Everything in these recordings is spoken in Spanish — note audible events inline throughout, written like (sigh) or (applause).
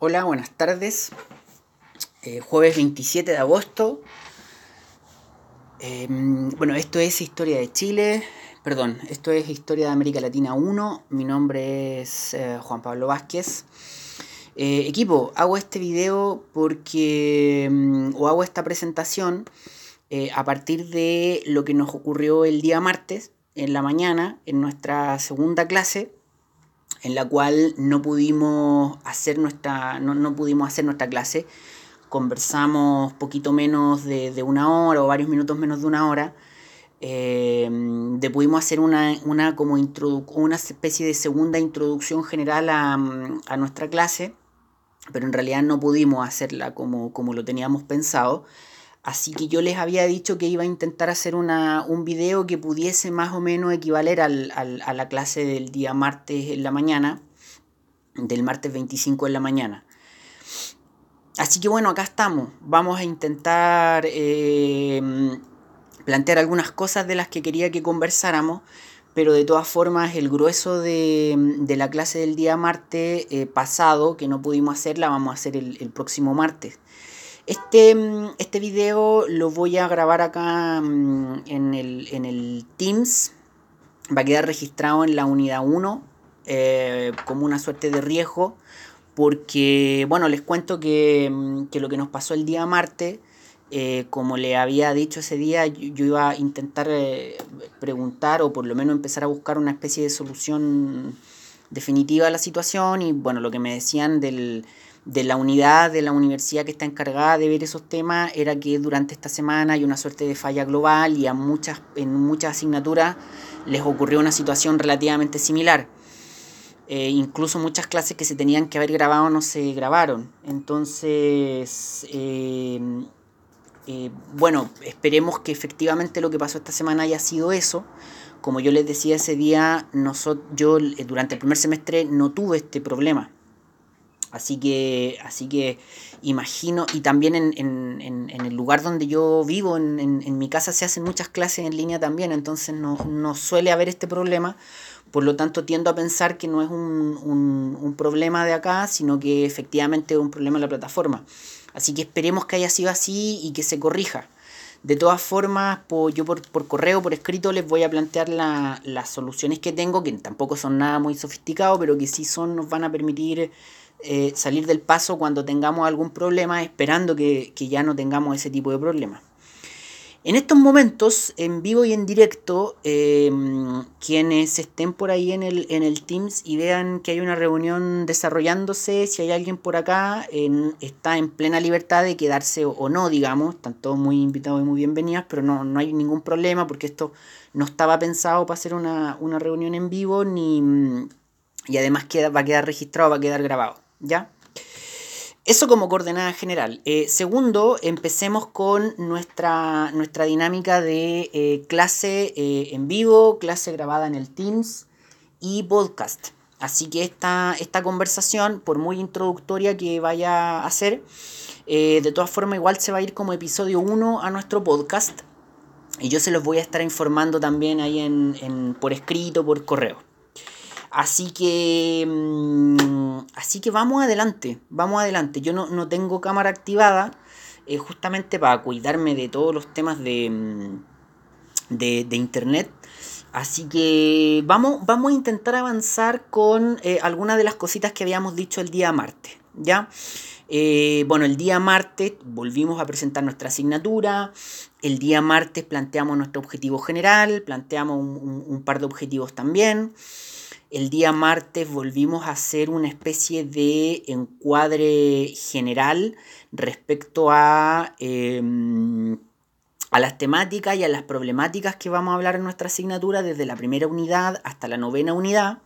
Hola, buenas tardes. Eh, jueves 27 de agosto. Em, bueno, esto es Historia de Chile. Perdón, esto es Historia de América Latina 1. Mi nombre es eh, Juan Pablo Vázquez. Eh, equipo, hago este video porque. Em, o hago esta presentación a partir de lo que nos ocurrió el día martes en la mañana en nuestra segunda clase en la cual no pudimos hacer nuestra, no, pudimos hacer nuestra clase. Conversamos poquito menos de, una hora o varios minutos menos de una hora. Eh, de pudimos hacer una, una, como una especie de segunda introducción general a, a, nuestra clase, pero en realidad no pudimos hacerla como, como lo teníamos pensado. Así que yo les había dicho que iba a intentar hacer una, un video que pudiese más o menos equivaler al, a la clase del día martes en la mañana, del martes 25 en la mañana. Así que bueno, acá estamos. Vamos a intentar eh, plantear algunas cosas de las que quería que conversáramos, pero de todas formas el grueso de, de la clase del día martes eh, pasado, que no pudimos hacerla, vamos a hacer el, el próximo martes. Este, mm, este video lo voy a grabar acá mm, en el, Teams. Va a quedar registrado en la unidad 1 eh, como una suerte de riesgo. Porque, bueno, les cuento mm, que, lo que nos pasó el día martes, eh, como le había dicho ese día, yo, iba a intentar eh, preguntar o por lo menos empezar a buscar una especie de solución definitiva a la situación. Y bueno, lo que me decían del, de la unidad de la universidad que está encargada de ver esos temas era que durante esta semana hay una suerte de falla global y a muchas, en muchas asignaturas les ocurrió una situación relativamente similar. Eh, incluso muchas clases que se tenían que haber grabado no se grabaron. Entonces, eh, eh, bueno, esperemos que efectivamente lo que pasó esta semana haya sido eso. Como yo les decía ese día, nosotros, yo durante el primer semestre no tuve este problema Así que, así que imagino, y también en, en, en, el lugar donde yo vivo, en, mi casa se hacen muchas clases en línea también, entonces no, no suele haber este problema. Por lo tanto, tiendo a pensar que no es un, un, un, problema de acá, sino que efectivamente es un problema de la plataforma. Así que esperemos que haya sido así y que se corrija. De todas formas, yo por, por, correo, por escrito, les voy a plantear la, las soluciones que tengo, que tampoco son nada muy sofisticados, pero que sí son, nos van a permitir eh, salir del paso cuando tengamos algún problema, esperando que, ya no tengamos ese tipo de problemas. En estos momentos, en vivo y en directo, eh, quienes estén por ahí en el, en el Teams y vean que hay una reunión desarrollándose, si hay alguien por acá, está en plena libertad de quedarse o, no, digamos, están todos muy invitados y muy bienvenidos, pero no, no hay ningún problema porque esto no estaba pensado para hacer una, una reunión en vivo ni, y además queda, va a quedar registrado, va a quedar grabado. ¿Ya? Eso como coordenada general. Eh, segundo, empecemos con nuestra, nuestra dinámica de eh, clase eh, en vivo, clase grabada en el Teams y podcast. Así que esta, esta conversación, por muy introductoria que vaya a ser, de todas formas igual se va a ir como episodio 1 a nuestro podcast. Y yo se los voy a estar informando también ahí en, por escrito, por correo. Así que, mm, así que vamos adelante, vamos adelante. Yo no, tengo cámara activada eh, justamente para cuidarme de todos los temas de, mm, de, internet. Así que vamos, vamos a intentar avanzar con eh, algunas de las cositas que habíamos dicho el día martes. ¿ya? Eh, bueno, el día martes volvimos a presentar nuestra asignatura. El día martes planteamos nuestro objetivo general, planteamos un par de objetivos también. El día martes volvimos a hacer una especie de encuadre general respecto a, em, a las temáticas y a las problemáticas que vamos a hablar en nuestra asignatura desde la primera unidad hasta la novena unidad.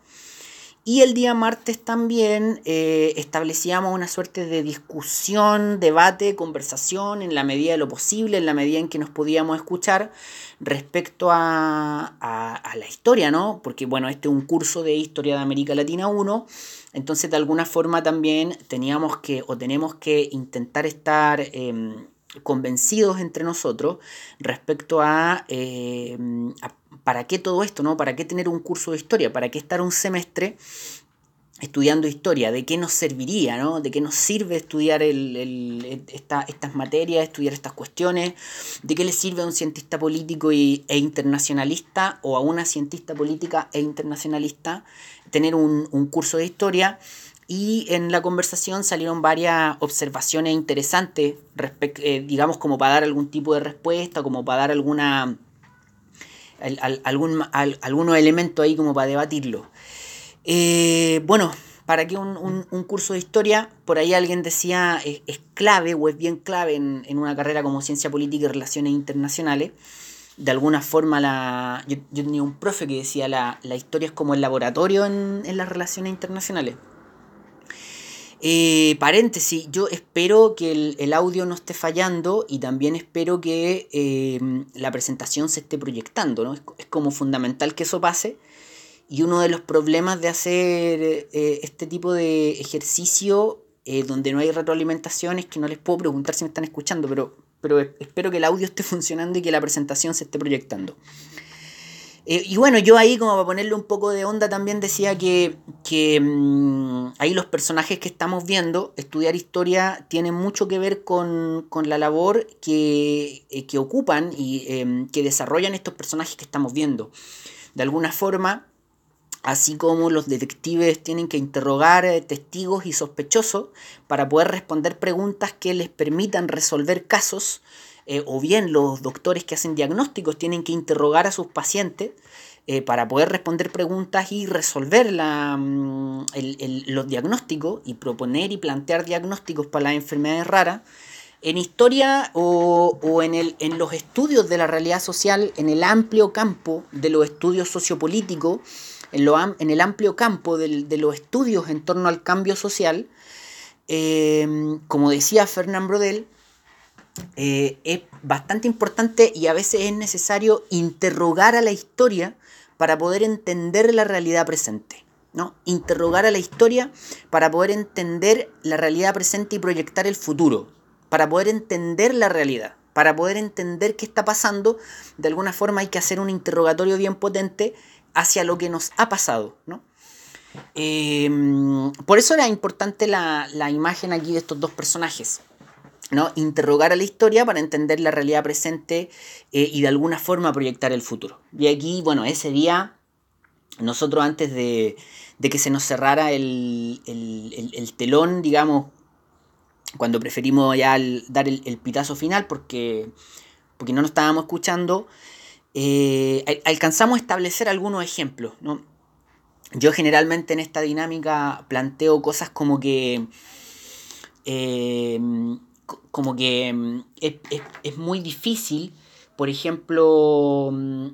Y el día martes también eh, establecíamos una suerte de discusión, debate, conversación en la medida de lo posible, en la medida en que nos podíamos escuchar respecto a, la historia, ¿no? Porque bueno, este es un curso de Historia de América Latina 1, entonces de alguna forma también teníamos que o tenemos que intentar estar... Em, convencidos entre nosotros respecto a, em, a para qué todo esto, ¿no? ¿Para qué tener un curso de historia? ¿Para qué estar un semestre estudiando historia, de qué nos serviría, ¿no? de qué nos sirve estudiar el, estas materias, estudiar estas cuestiones, de qué le sirve a un cientista político e internacionalista o a una cientista política e internacionalista tener un, curso de historia. Y en la conversación salieron varias observaciones interesantes, eh, digamos como para dar algún tipo de respuesta, como para dar alguna, algún, algunos elementos ahí como para debatirlo. Eh, bueno, ¿para qué un, curso de historia? Por ahí alguien decía es, clave o es bien clave en, una carrera como ciencia política y relaciones internacionales. De alguna forma, la, yo, tenía un profe que decía la, la historia es como el laboratorio en, las relaciones internacionales. Eh, paréntesis, yo espero que el, audio no esté fallando y también espero que eh, la presentación se esté proyectando. ¿no? es como fundamental que eso pase y uno de los problemas de hacer eh, este tipo de ejercicio eh, donde no hay retroalimentación es que no les puedo preguntar si me están escuchando, pero, pero espero que el audio esté (laughs) funcionando y que la presentación se esté proyectando. Eh, y bueno, yo ahí como para ponerle un poco de onda también decía que, que mm, ahí los personajes que estamos viendo, estudiar historia tiene mucho que ver con, con la labor que, que ocupan y em, que desarrollan estos personajes que estamos viendo. De alguna forma, así como los detectives tienen que interrogar eh, testigos y sospechosos para poder responder preguntas que les permitan resolver casos, eh, o bien los doctores que hacen diagnósticos tienen que interrogar a sus pacientes eh, para poder responder preguntas y resolver la, mm, los diagnósticos y proponer y plantear diagnósticos para las enfermedades raras. En historia o, o en, el, en los estudios de la realidad social, en el amplio campo de los estudios sociopolíticos, en, el amplio campo de los estudios en torno al cambio social, eh, como decía Fernand Brodel, eh, es bastante importante y a veces es necesario interrogar a la historia para poder entender la realidad presente. ¿no? Interrogar a la historia para poder entender la realidad presente y proyectar el futuro, para poder entender la realidad. Para poder entender qué está pasando, de alguna forma hay que hacer un interrogatorio bien potente hacia lo que nos ha pasado, ¿no? Em, por eso era importante la, imagen aquí de estos dos personajes. ¿No? Interrogar a la historia para entender la realidad presente eh, y de alguna forma proyectar el futuro. Y aquí, bueno, ese día, nosotros antes de, que se nos cerrara el, telón, digamos, cuando preferimos ya dar el, pitazo final porque, porque no nos estábamos escuchando, eh, alcanzamos a establecer algunos ejemplos. Yo generalmente en esta dinámica planteo cosas como que, em, como que em, es, muy difícil, por ejemplo, mm,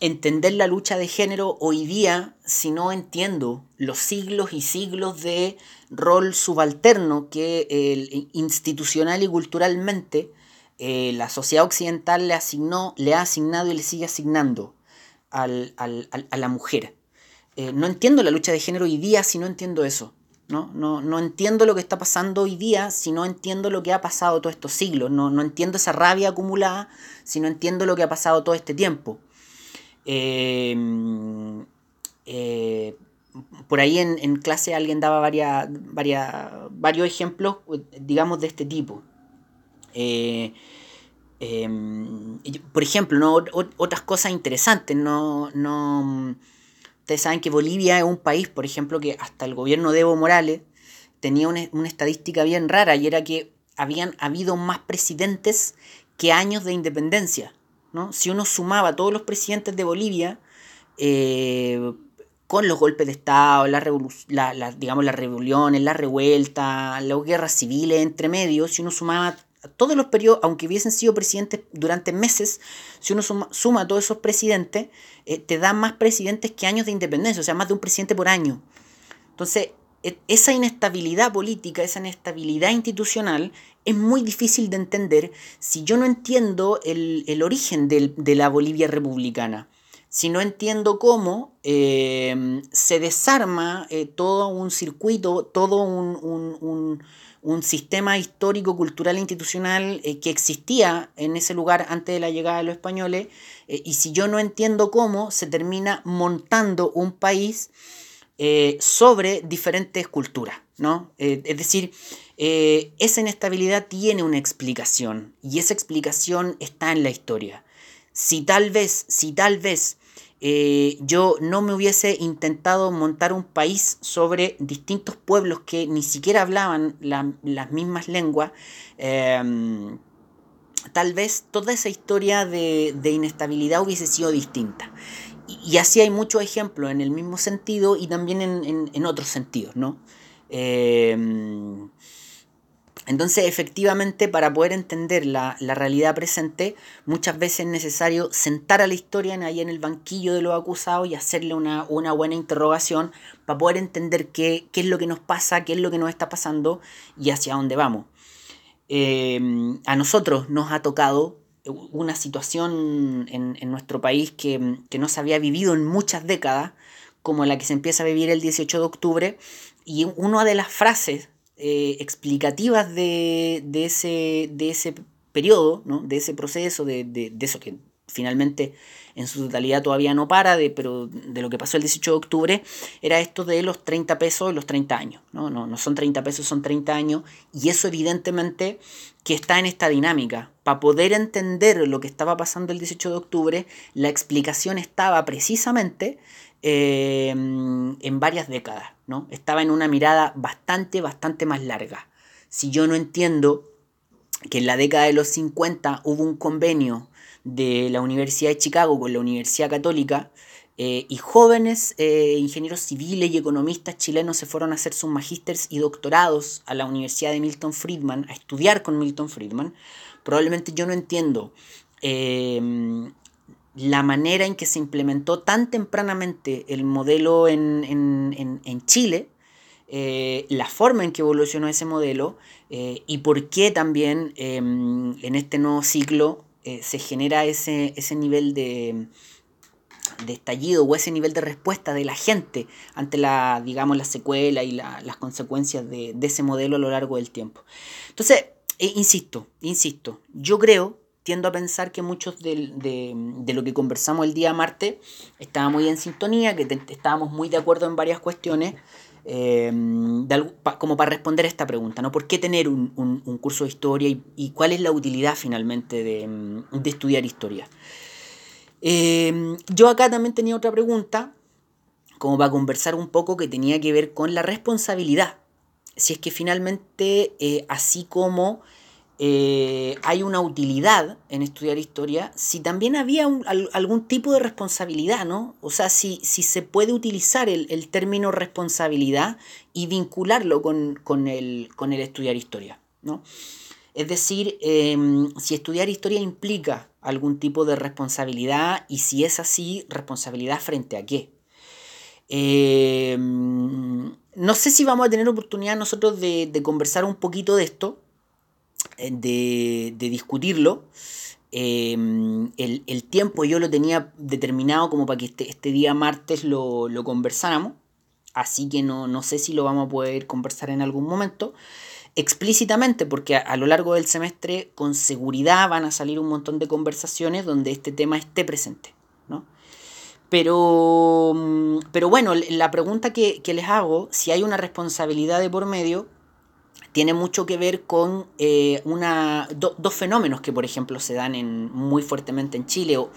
entender la lucha de género hoy día si no entiendo los siglos y siglos de rol subalterno que el, institucional y culturalmente eh, la sociedad occidental le, asignó, le ha asignado y le sigue asignando a la mujer. Eh, no entiendo la lucha de género hoy día si no entiendo eso. ¿No? No, entiendo lo que está pasando hoy día si no entiendo lo que ha pasado todos estos siglos. No, entiendo esa rabia acumulada si no entiendo lo que ha pasado todo este tiempo. Em, eh, por ahí en, clase alguien daba varias, varios ejemplos, digamos, de este tipo. Eh, em, por ejemplo, ¿no? otras cosas interesantes, no, no, ustedes saben que Bolivia es un país, por ejemplo, que hasta el gobierno de Evo Morales tenía una, estadística bien rara y era que habían habido más presidentes que años de independencia. ¿no? Si uno sumaba todos los presidentes de Bolivia, eh, con los golpes de Estado, la, la, digamos, las rebeliones, la revuelta, las guerras civiles entre medios, si uno sumaba todos los periodos, aunque hubiesen sido presidentes durante meses, si uno suma, todos esos presidentes, eh, te da más presidentes que años de independencia, o sea, más de un presidente por año. Entonces, e, esa inestabilidad política, esa inestabilidad institucional, es muy difícil de entender si yo no entiendo el, origen de la Bolivia republicana si no entiendo cómo eh, se desarma eh, todo un circuito, todo un, un sistema histórico, cultural institucional eh, que existía en ese lugar antes de la llegada de los españoles, eh, y si yo no entiendo cómo, se termina montando un país eh, sobre diferentes culturas, ¿no? Es decir, esa inestabilidad tiene una explicación y esa explicación está en la historia. Si tal vez, si tal vez yo no me hubiese intentado montar un país sobre distintos pueblos que ni siquiera hablaban las mismas lenguas, em, tal vez toda esa historia de, inestabilidad hubiese sido distinta. Y, así hay muchos ejemplos en el mismo sentido y también en, otros sentidos, ¿no? Em, entonces, efectivamente, para poder entender la, realidad presente, muchas veces es necesario sentar a la historia ahí en el banquillo de los acusados y hacerle una, buena interrogación para poder entender qué, qué, es lo que nos pasa, qué es lo que nos está pasando y hacia dónde vamos. Em, a nosotros nos ha tocado una situación en, nuestro país que, no se había vivido en muchas décadas, como la que se empieza a vivir el 18 de octubre, y una de las frases eh, explicativas de, ese, de ese periodo, de ese proceso, de, de, eso que finalmente en su totalidad todavía no para, de, pero de lo que pasó el 18 de octubre, era esto de los 30 pesos los 30 años. ¿no? No, no son 30 pesos, son 30 años. Y eso evidentemente que está en esta dinámica. Para poder entender lo que estaba pasando el 18 de octubre, la explicación estaba precisamente eh, en varias décadas. ¿no? Estaba en una mirada bastante, bastante más larga. Si yo no entiendo que en la década de los 50 hubo un convenio de la Universidad de Chicago con la Universidad Católica, eh, y jóvenes eh, ingenieros civiles y economistas chilenos se fueron a hacer sus magísteres y doctorados a la Universidad de Milton Friedman, a estudiar con Milton Friedman. Probablemente yo no entiendo em, la manera en que se implementó tan tempranamente el modelo en, Chile, eh, la forma en que evolucionó ese modelo y por qué también em, en este nuevo ciclo eh, se genera ese, ese nivel de, de, estallido o ese nivel de respuesta de la gente ante la, digamos, la secuela y las consecuencias de, ese modelo a lo largo del tiempo. Entonces, eh, insisto, insisto, yo creo, tiendo a pensar que muchos de, de, lo que conversamos el día martes estaba muy en sintonía, que estábamos muy de acuerdo en varias cuestiones, Em, como para responder a esta pregunta, ¿no? ¿Por qué tener un, curso de historia y, cuál es la utilidad finalmente de, em, estudiar historia? Em, yo acá también tenía otra pregunta, como para conversar un poco, que tenía que ver con la responsabilidad. Si es que finalmente, eh, así como eh, hay una utilidad en estudiar historia, si también había algún tipo de responsabilidad, ¿no? O sea, si, si se puede utilizar el, término responsabilidad y vincularlo con, el, con el estudiar historia, ¿no? Es decir, em, si estudiar historia implica algún tipo de responsabilidad y si es así, responsabilidad frente a qué. Em, no sé si vamos a tener oportunidad nosotros de, de conversar un poquito de esto, eh, de, discutirlo. Em, el, tiempo yo lo tenía determinado como para que este, este día martes lo, conversáramos, así que no, no, sé si lo vamos a poder conversar en algún momento explícitamente, porque a, lo largo del semestre con seguridad van a salir un montón de conversaciones donde este tema esté presente. ¿no? Pero, pero bueno, la pregunta que, que les hago, si hay una responsabilidad de por medio, tiene mucho que ver con eh, una, dos fenómenos que, por ejemplo, se dan muy fuertemente en Chile, o,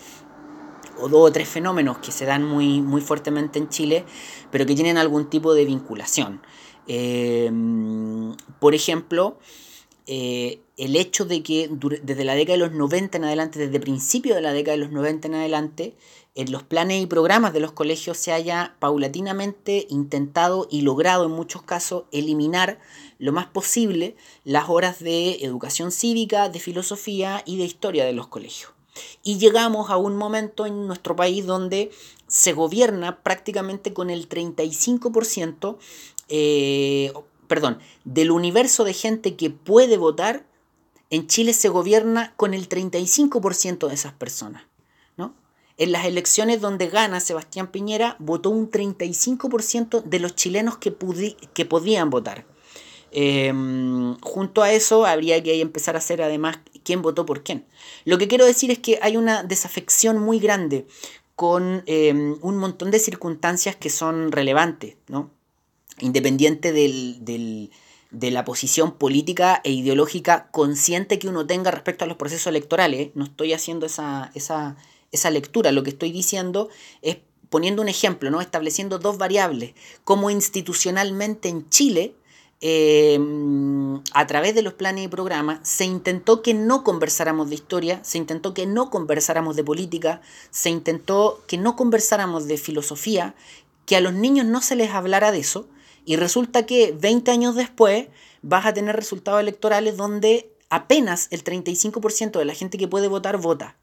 dos o tres fenómenos que se dan muy, muy fuertemente en Chile, pero que tienen algún tipo de vinculación. Eh, por ejemplo, eh, el hecho de que desde la década de los 90 en adelante, desde principio de la década de los 90 en adelante, en los planes y programas de los colegios se haya paulatinamente intentado y logrado en muchos casos eliminar lo más posible las horas de educación cívica, de filosofía y de historia de los colegios. Y llegamos a un momento en nuestro país donde se gobierna prácticamente con el 35%, eh, perdón, del universo de gente que puede votar, en Chile se gobierna con el 35% de esas personas. ¿no? En las elecciones donde gana Sebastián Piñera, votó un 35% de los chilenos que, que podían votar. Em, junto a eso habría que empezar a hacer además quién votó por quién. Lo que quiero decir es que hay una desafección muy grande con em, un montón de circunstancias que son relevantes, ¿no? Independiente de la posición política e ideológica consciente que uno tenga respecto a los procesos electorales. No estoy haciendo esa, esa lectura, lo que estoy diciendo es poniendo un ejemplo, ¿no? estableciendo dos variables, como institucionalmente en Chile, em, a través de los planes y programas, se intentó que no conversáramos de historia, se intentó que no conversáramos de política, se intentó que no conversáramos de filosofía, que a los niños no se les hablara de eso, y resulta que 20 años después vas a tener resultados electorales donde apenas el 35% de la gente que puede votar vota.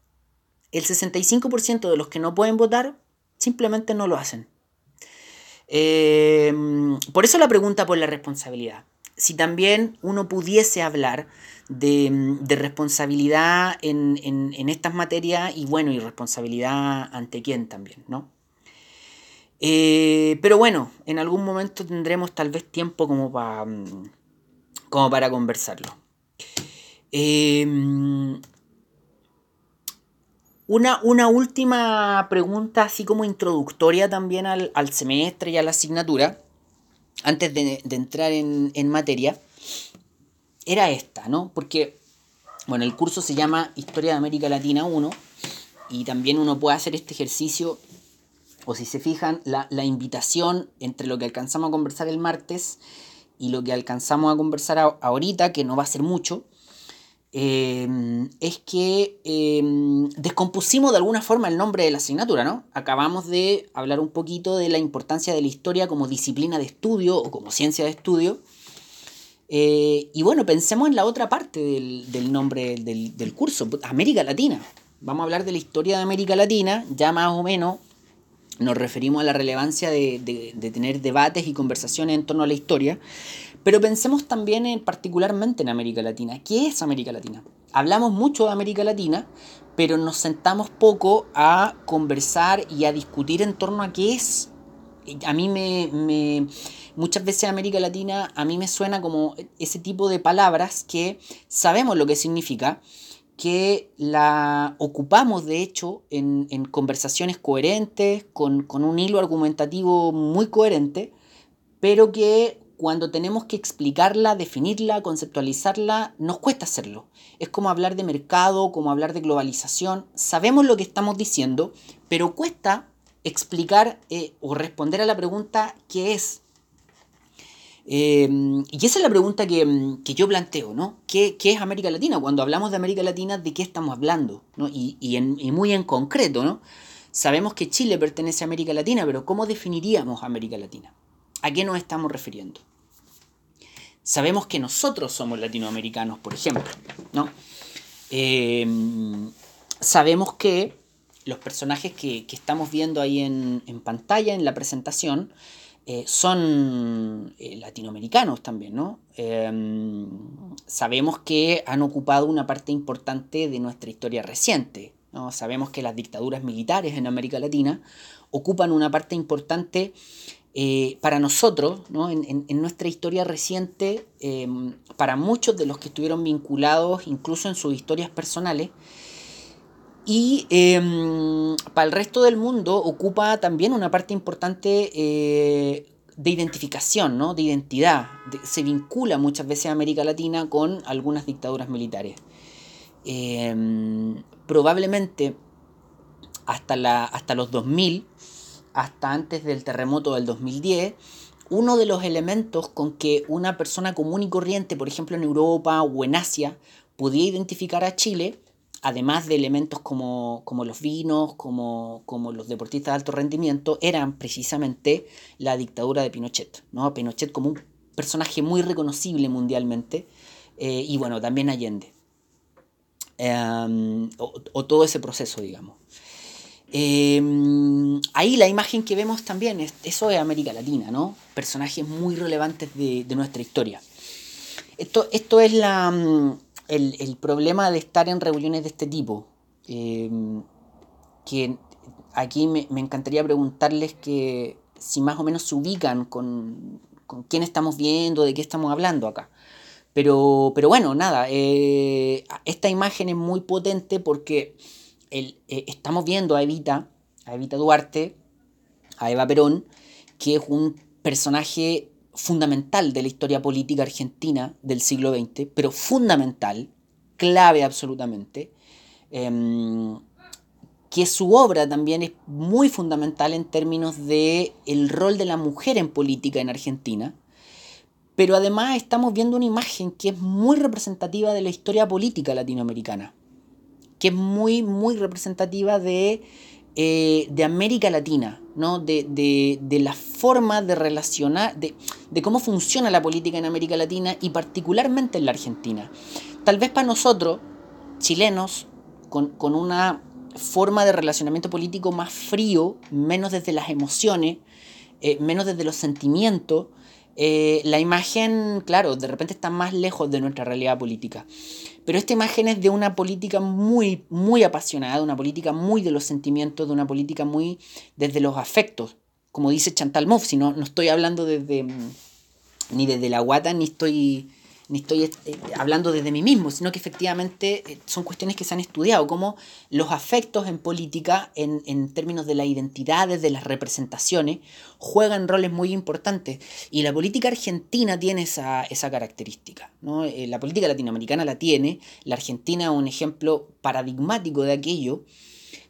El 65% de los que no pueden votar Simplemente no lo hacen. Em, por eso la pregunta por la responsabilidad. Si también uno pudiese hablar de, responsabilidad en, estas materias y bueno, y responsabilidad ante quién también, ¿no? Eh, pero bueno, en algún momento tendremos tal vez tiempo como, para como para conversarlo. Eh, una, última pregunta, así como introductoria también al, semestre y a la asignatura, antes de, entrar en, materia, era esta, ¿no? Porque, bueno, el curso se llama Historia de América Latina 1 y también uno puede hacer este ejercicio, o si se fijan, la, la invitación entre lo que alcanzamos a conversar el martes y lo que alcanzamos a conversar ahorita, que no va a ser mucho, Em, es que em, descompusimos de alguna forma el nombre de la asignatura, ¿no? Acabamos de hablar un poquito de la importancia de la historia como disciplina de estudio o como ciencia de estudio. Eh, y bueno, pensemos en la otra parte del, nombre del, curso, América Latina. Vamos a hablar de la historia de América Latina, ya más o menos nos referimos a la relevancia de, de tener debates y conversaciones en torno a la historia. Pero pensemos también en, particularmente en América Latina. ¿Qué es América Latina? Hablamos mucho de América Latina, pero nos sentamos poco a conversar y a discutir en torno a qué es. A mí me, muchas veces América Latina a mí me suena como ese tipo de palabras que sabemos lo que significa, que la ocupamos de hecho en, conversaciones coherentes, con, con, un hilo argumentativo muy coherente, pero que cuando tenemos que explicarla, definirla, conceptualizarla, nos cuesta hacerlo. Es como hablar de mercado, como hablar de globalización. Sabemos lo que estamos diciendo, pero cuesta explicar eh, o responder a la pregunta ¿qué es? Eh, y esa es la pregunta que, yo planteo, ¿no? ¿Qué, es América Latina? Cuando hablamos de América Latina, ¿de qué estamos hablando? Y, y muy en concreto, ¿no? Sabemos que Chile pertenece a América Latina, pero ¿cómo definiríamos América Latina? ¿A qué nos estamos refiriendo? Sabemos que nosotros somos latinoamericanos, por ejemplo, ¿no? Em, sabemos que los personajes que, estamos viendo ahí en, pantalla, en la presentación, eh, son eh, latinoamericanos también, ¿no? Em, sabemos que han ocupado una parte importante de nuestra historia reciente, ¿no? Sabemos que las dictaduras militares en América Latina ocupan una parte importante eh, para nosotros, en, nuestra historia reciente, em, para muchos de los que estuvieron vinculados, incluso en sus historias personales, y em, para el resto del mundo ocupa también una parte importante eh, de identificación, ¿no? de identidad. se vincula muchas veces a América Latina con algunas dictaduras militares. Em, probablemente hasta, la, hasta los 2000 hasta antes del terremoto del 2010, uno de los elementos con que una persona común y corriente, por ejemplo en Europa o en Asia, podía identificar a Chile, además de elementos como, los vinos, como, los deportistas de alto rendimiento, eran precisamente la dictadura de Pinochet. ¿no? Pinochet como un personaje muy reconocible mundialmente, eh, y bueno, también Allende. Em, o, todo ese proceso, digamos. Em, ahí la imagen que vemos también, es, eso es América Latina, ¿no? Personajes muy relevantes de, nuestra historia. Esto, esto es la, mm, el, problema de estar en reuniones de este tipo. Em, que aquí me, encantaría preguntarles que si más o menos se ubican con, con quién estamos viendo, de qué estamos hablando acá. Pero, pero bueno, nada, eh, esta imagen es muy potente porque eh, estamos viendo a Evita a Evita Duarte, a Eva Perón, que es un personaje fundamental de la historia política argentina del siglo XX, pero fundamental, clave absolutamente, em, que su obra también es muy fundamental en términos de el rol de la mujer en política en Argentina, pero además estamos viendo una imagen que es muy representativa de la historia política latinoamericana, que es muy, muy representativa de, eh, de América Latina, ¿no? de, de, la forma de relacionar, de, de cómo funciona la política en América Latina y particularmente en la Argentina. Tal vez para nosotros, chilenos, con, con una forma de relacionamiento político más frío, menos desde las emociones, eh, menos desde los sentimientos, eh, la imagen, claro, de repente está más lejos de nuestra realidad política. Pero esta imagen es de una política muy, muy apasionada, de una política muy de los sentimientos, de una política muy desde los afectos. Como dice Chantal Mouffe, si no, no estoy hablando desde, ni desde la guata, ni estoy ni estoy eh, hablando desde mí mismo, sino que efectivamente eh, son cuestiones que se han estudiado, como los afectos en política, en, en términos de las identidades, de las representaciones, juegan roles muy importantes. Y la política argentina tiene esa, esa característica. ¿no? Eh, la política latinoamericana la tiene, la Argentina es un ejemplo paradigmático de aquello.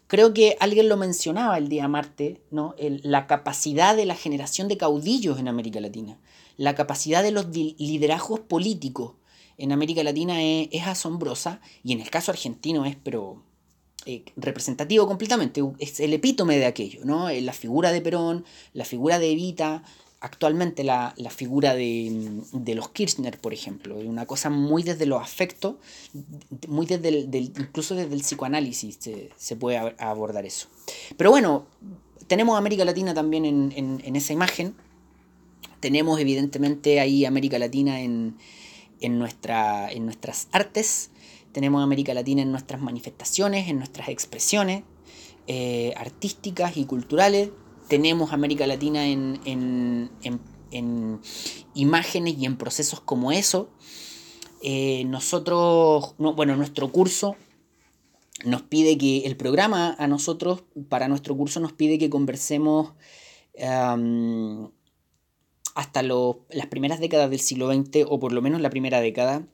Creo que alguien lo mencionaba el día Marte, ¿no? la capacidad de la generación de caudillos en América Latina la capacidad de los liderazgos políticos en América Latina es, asombrosa y en el caso argentino es pero eh, representativo completamente, es el epítome de aquello, ¿no? Eh, la figura de Perón, la figura de Evita, actualmente la, figura de, los Kirchner, por ejemplo, una cosa muy desde los afectos, muy desde el, incluso desde el psicoanálisis se, puede abordar eso. Pero bueno, tenemos América Latina también en, en esa imagen, tenemos evidentemente ahí América Latina en, nuestra, en nuestras artes, tenemos América Latina en nuestras manifestaciones, en nuestras expresiones eh, artísticas y culturales, tenemos América Latina en, imágenes y en procesos como eso. Eh, nosotros, bueno, nuestro curso nos pide que, el programa a nosotros, para nuestro curso nos pide que conversemos hasta las primeras décadas del siglo XX, o por lo menos la primera década,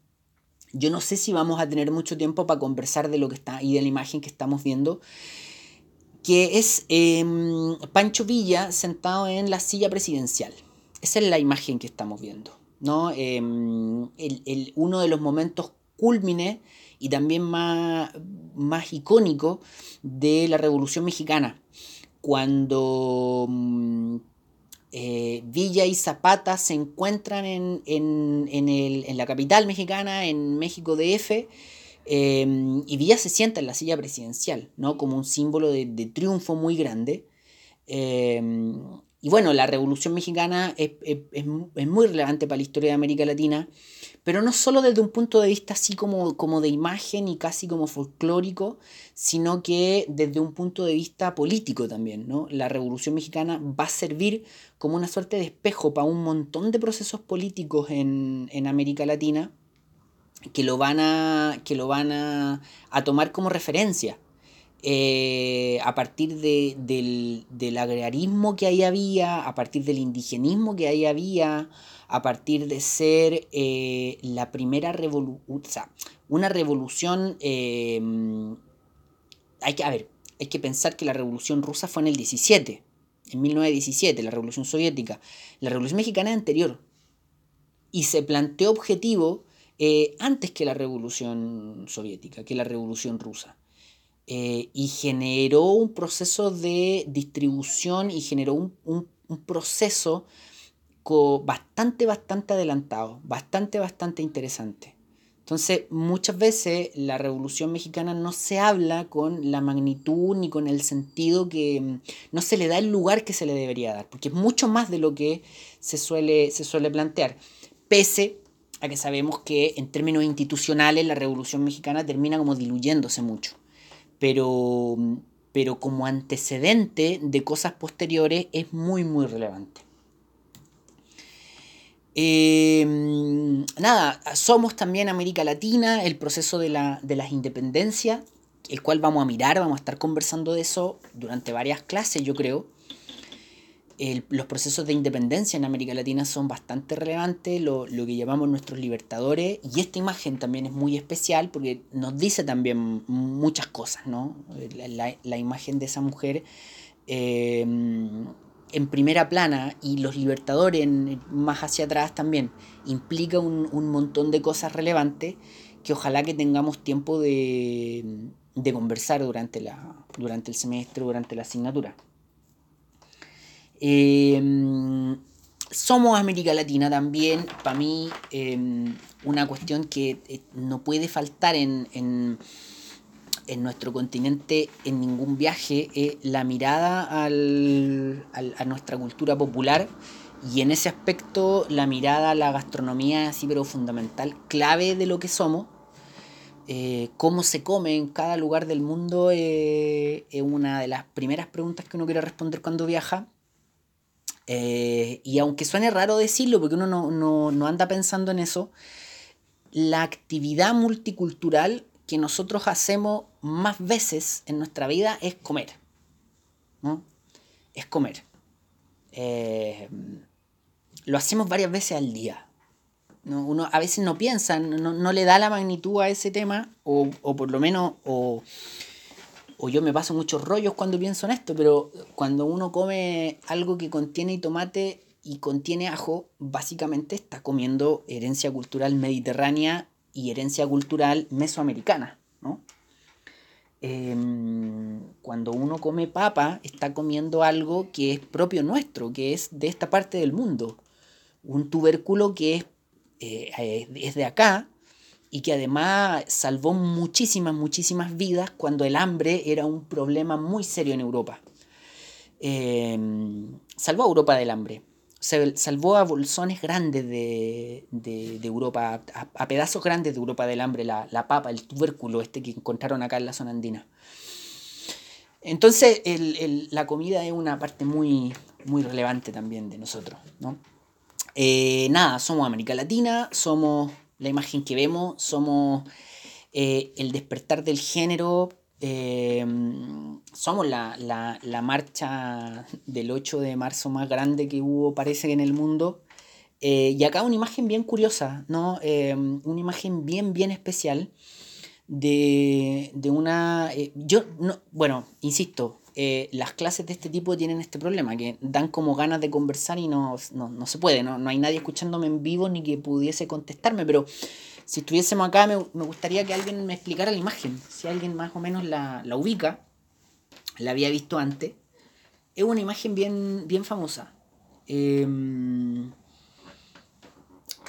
yo no sé si vamos a tener mucho tiempo para conversar de lo que está y de la imagen que estamos viendo, que es em, Pancho Villa sentado en la silla presidencial. Esa es la imagen que estamos viendo. ¿no? Em, uno de los momentos cúlmine y también más, más icónico de la Revolución Mexicana, cuando mm, eh, Villa y Zapata se encuentran en, la capital mexicana, en México DF, eh, y Villa se sienta en la silla presidencial, ¿no? Como un símbolo de, triunfo muy grande. Eh, y bueno, la Revolución Mexicana es, es, muy relevante para la historia de América Latina pero no solo desde un punto de vista así como, como de imagen y casi como folclórico, sino que desde un punto de vista político también. ¿no? La Revolución Mexicana va a servir como una suerte de espejo para un montón de procesos políticos en, América Latina que lo van a, que lo van a, tomar como referencia. Eh, a partir del, del, agrarismo que ahí había, a partir del indigenismo que ahí había, a partir de ser eh, la primera revolución, una revolución, em, hay que, a ver, hay que pensar que la revolución rusa fue en el 17, en 1917, la revolución soviética, la revolución mexicana es anterior, y se planteó objetivo eh, antes que la revolución soviética, que la revolución rusa. Eh, y generó un proceso de distribución y generó un, un proceso bastante, bastante adelantado, bastante, bastante interesante. Entonces, muchas veces la Revolución Mexicana no se habla con la magnitud ni con el sentido que mm, no se le da el lugar que se le debería dar, porque es mucho más de lo que se suele, se suele plantear. Pese a que sabemos que en términos institucionales la Revolución Mexicana termina como diluyéndose mucho. Pero, mm, pero como antecedente de cosas posteriores es muy, muy relevante. Em, nada, somos también América Latina, el proceso de, la, de las independencias el cual vamos a mirar, vamos a estar conversando de eso durante varias clases, yo creo. los procesos de independencia en América Latina son bastante relevantes, lo, que llamamos nuestros libertadores, y esta imagen también es muy especial porque nos dice también muchas cosas, ¿no? La, imagen de esa mujer eh, en primera plana y los libertadores más hacia atrás también implica un, un montón de cosas relevantes que ojalá que tengamos tiempo de, de conversar durante, la, durante el semestre, durante la asignatura. Em, somos América Latina también, para mí em, una cuestión que eh, no puede faltar en, en, nuestro continente en ningún viaje es la mirada al, a nuestra cultura popular y en ese aspecto la mirada a la gastronomía así pero fundamental, clave de lo que somos eh, cómo se come en cada lugar del mundo eh, es una de las primeras preguntas que uno quiere responder cuando viaja. Eh, y aunque suene raro decirlo, porque uno no, anda pensando en eso, la actividad multicultural que nosotros hacemos más veces en nuestra vida es comer. Es comer. lo hacemos varias veces al día. Uno a veces no piensa, no, le da la magnitud a ese tema, o, por lo menos, o, yo me paso muchos rollos cuando pienso en esto, pero cuando uno come algo que contiene tomate y contiene ajo, básicamente está comiendo herencia cultural mediterránea y herencia cultural mesoamericana, em, cuando uno come papa, está comiendo algo que es propio nuestro, que es de esta parte del mundo. Un tubérculo que es eh, es de acá y que además salvó muchísimas, muchísimas vidas cuando el hambre era un problema muy serio en Europa. Em, salvó a Europa del hambre. Salvó a bolsones grandes de, Europa, a, pedazos grandes de Europa del hambre, la, papa, el tubérculo este que encontraron acá en la zona andina. Entonces, la comida es una parte muy, muy relevante también de nosotros, ¿no? Eh, nada, somos América Latina, somos la imagen que vemos, somos eh, el despertar del género, eh, somos la, marcha del 8 de marzo más grande que hubo, parece que en el mundo. y acá una imagen bien curiosa, ¿no? una imagen bien, bien especial de, de una... yo, no, bueno, insisto, eh, las clases de este tipo tienen este problema, que dan como ganas de conversar y no, se puede, no, hay nadie escuchándome en vivo ni que pudiese contestarme, pero si estuviésemos acá me, gustaría que alguien me explicara la imagen, si alguien más o menos la, ubica, la había visto antes, es una imagen bien, bien famosa. Em,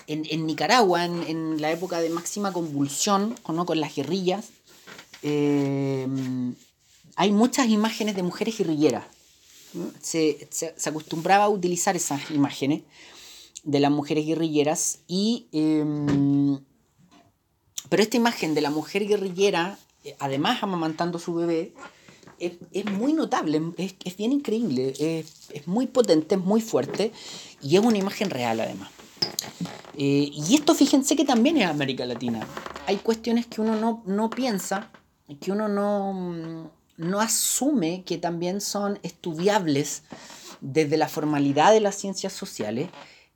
en, Nicaragua, en, la época de máxima convulsión, con, con las guerrillas, eh, hay muchas imágenes de mujeres guerrilleras. Se, acostumbraba a utilizar esas imágenes de las mujeres guerrilleras y... Em, pero esta imagen de la mujer guerrillera, eh, además amamantando a su bebé, es, muy notable, es, bien increíble, es, muy potente, es muy fuerte y es una imagen real además. Eh, y esto fíjense que también es América Latina. Hay cuestiones que uno no, no piensa, que uno no, no asume que también son estudiables desde la formalidad de las ciencias sociales,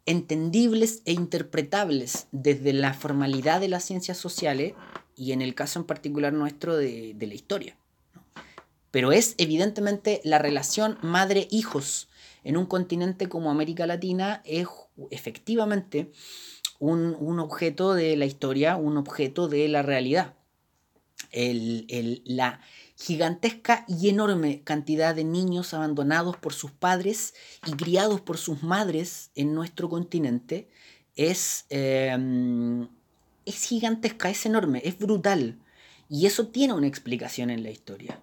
entendibles e interpretables desde la formalidad de las ciencias sociales y en el caso en particular nuestro de, la historia. Pero es evidentemente la relación madre-hijos en un continente como América Latina es efectivamente un, objeto de la historia, un objeto de la realidad. la, gigantesca y enorme cantidad de niños abandonados por sus padres y criados por sus madres en nuestro continente es, em, es gigantesca, es enorme, es brutal. Y eso tiene una explicación en la historia.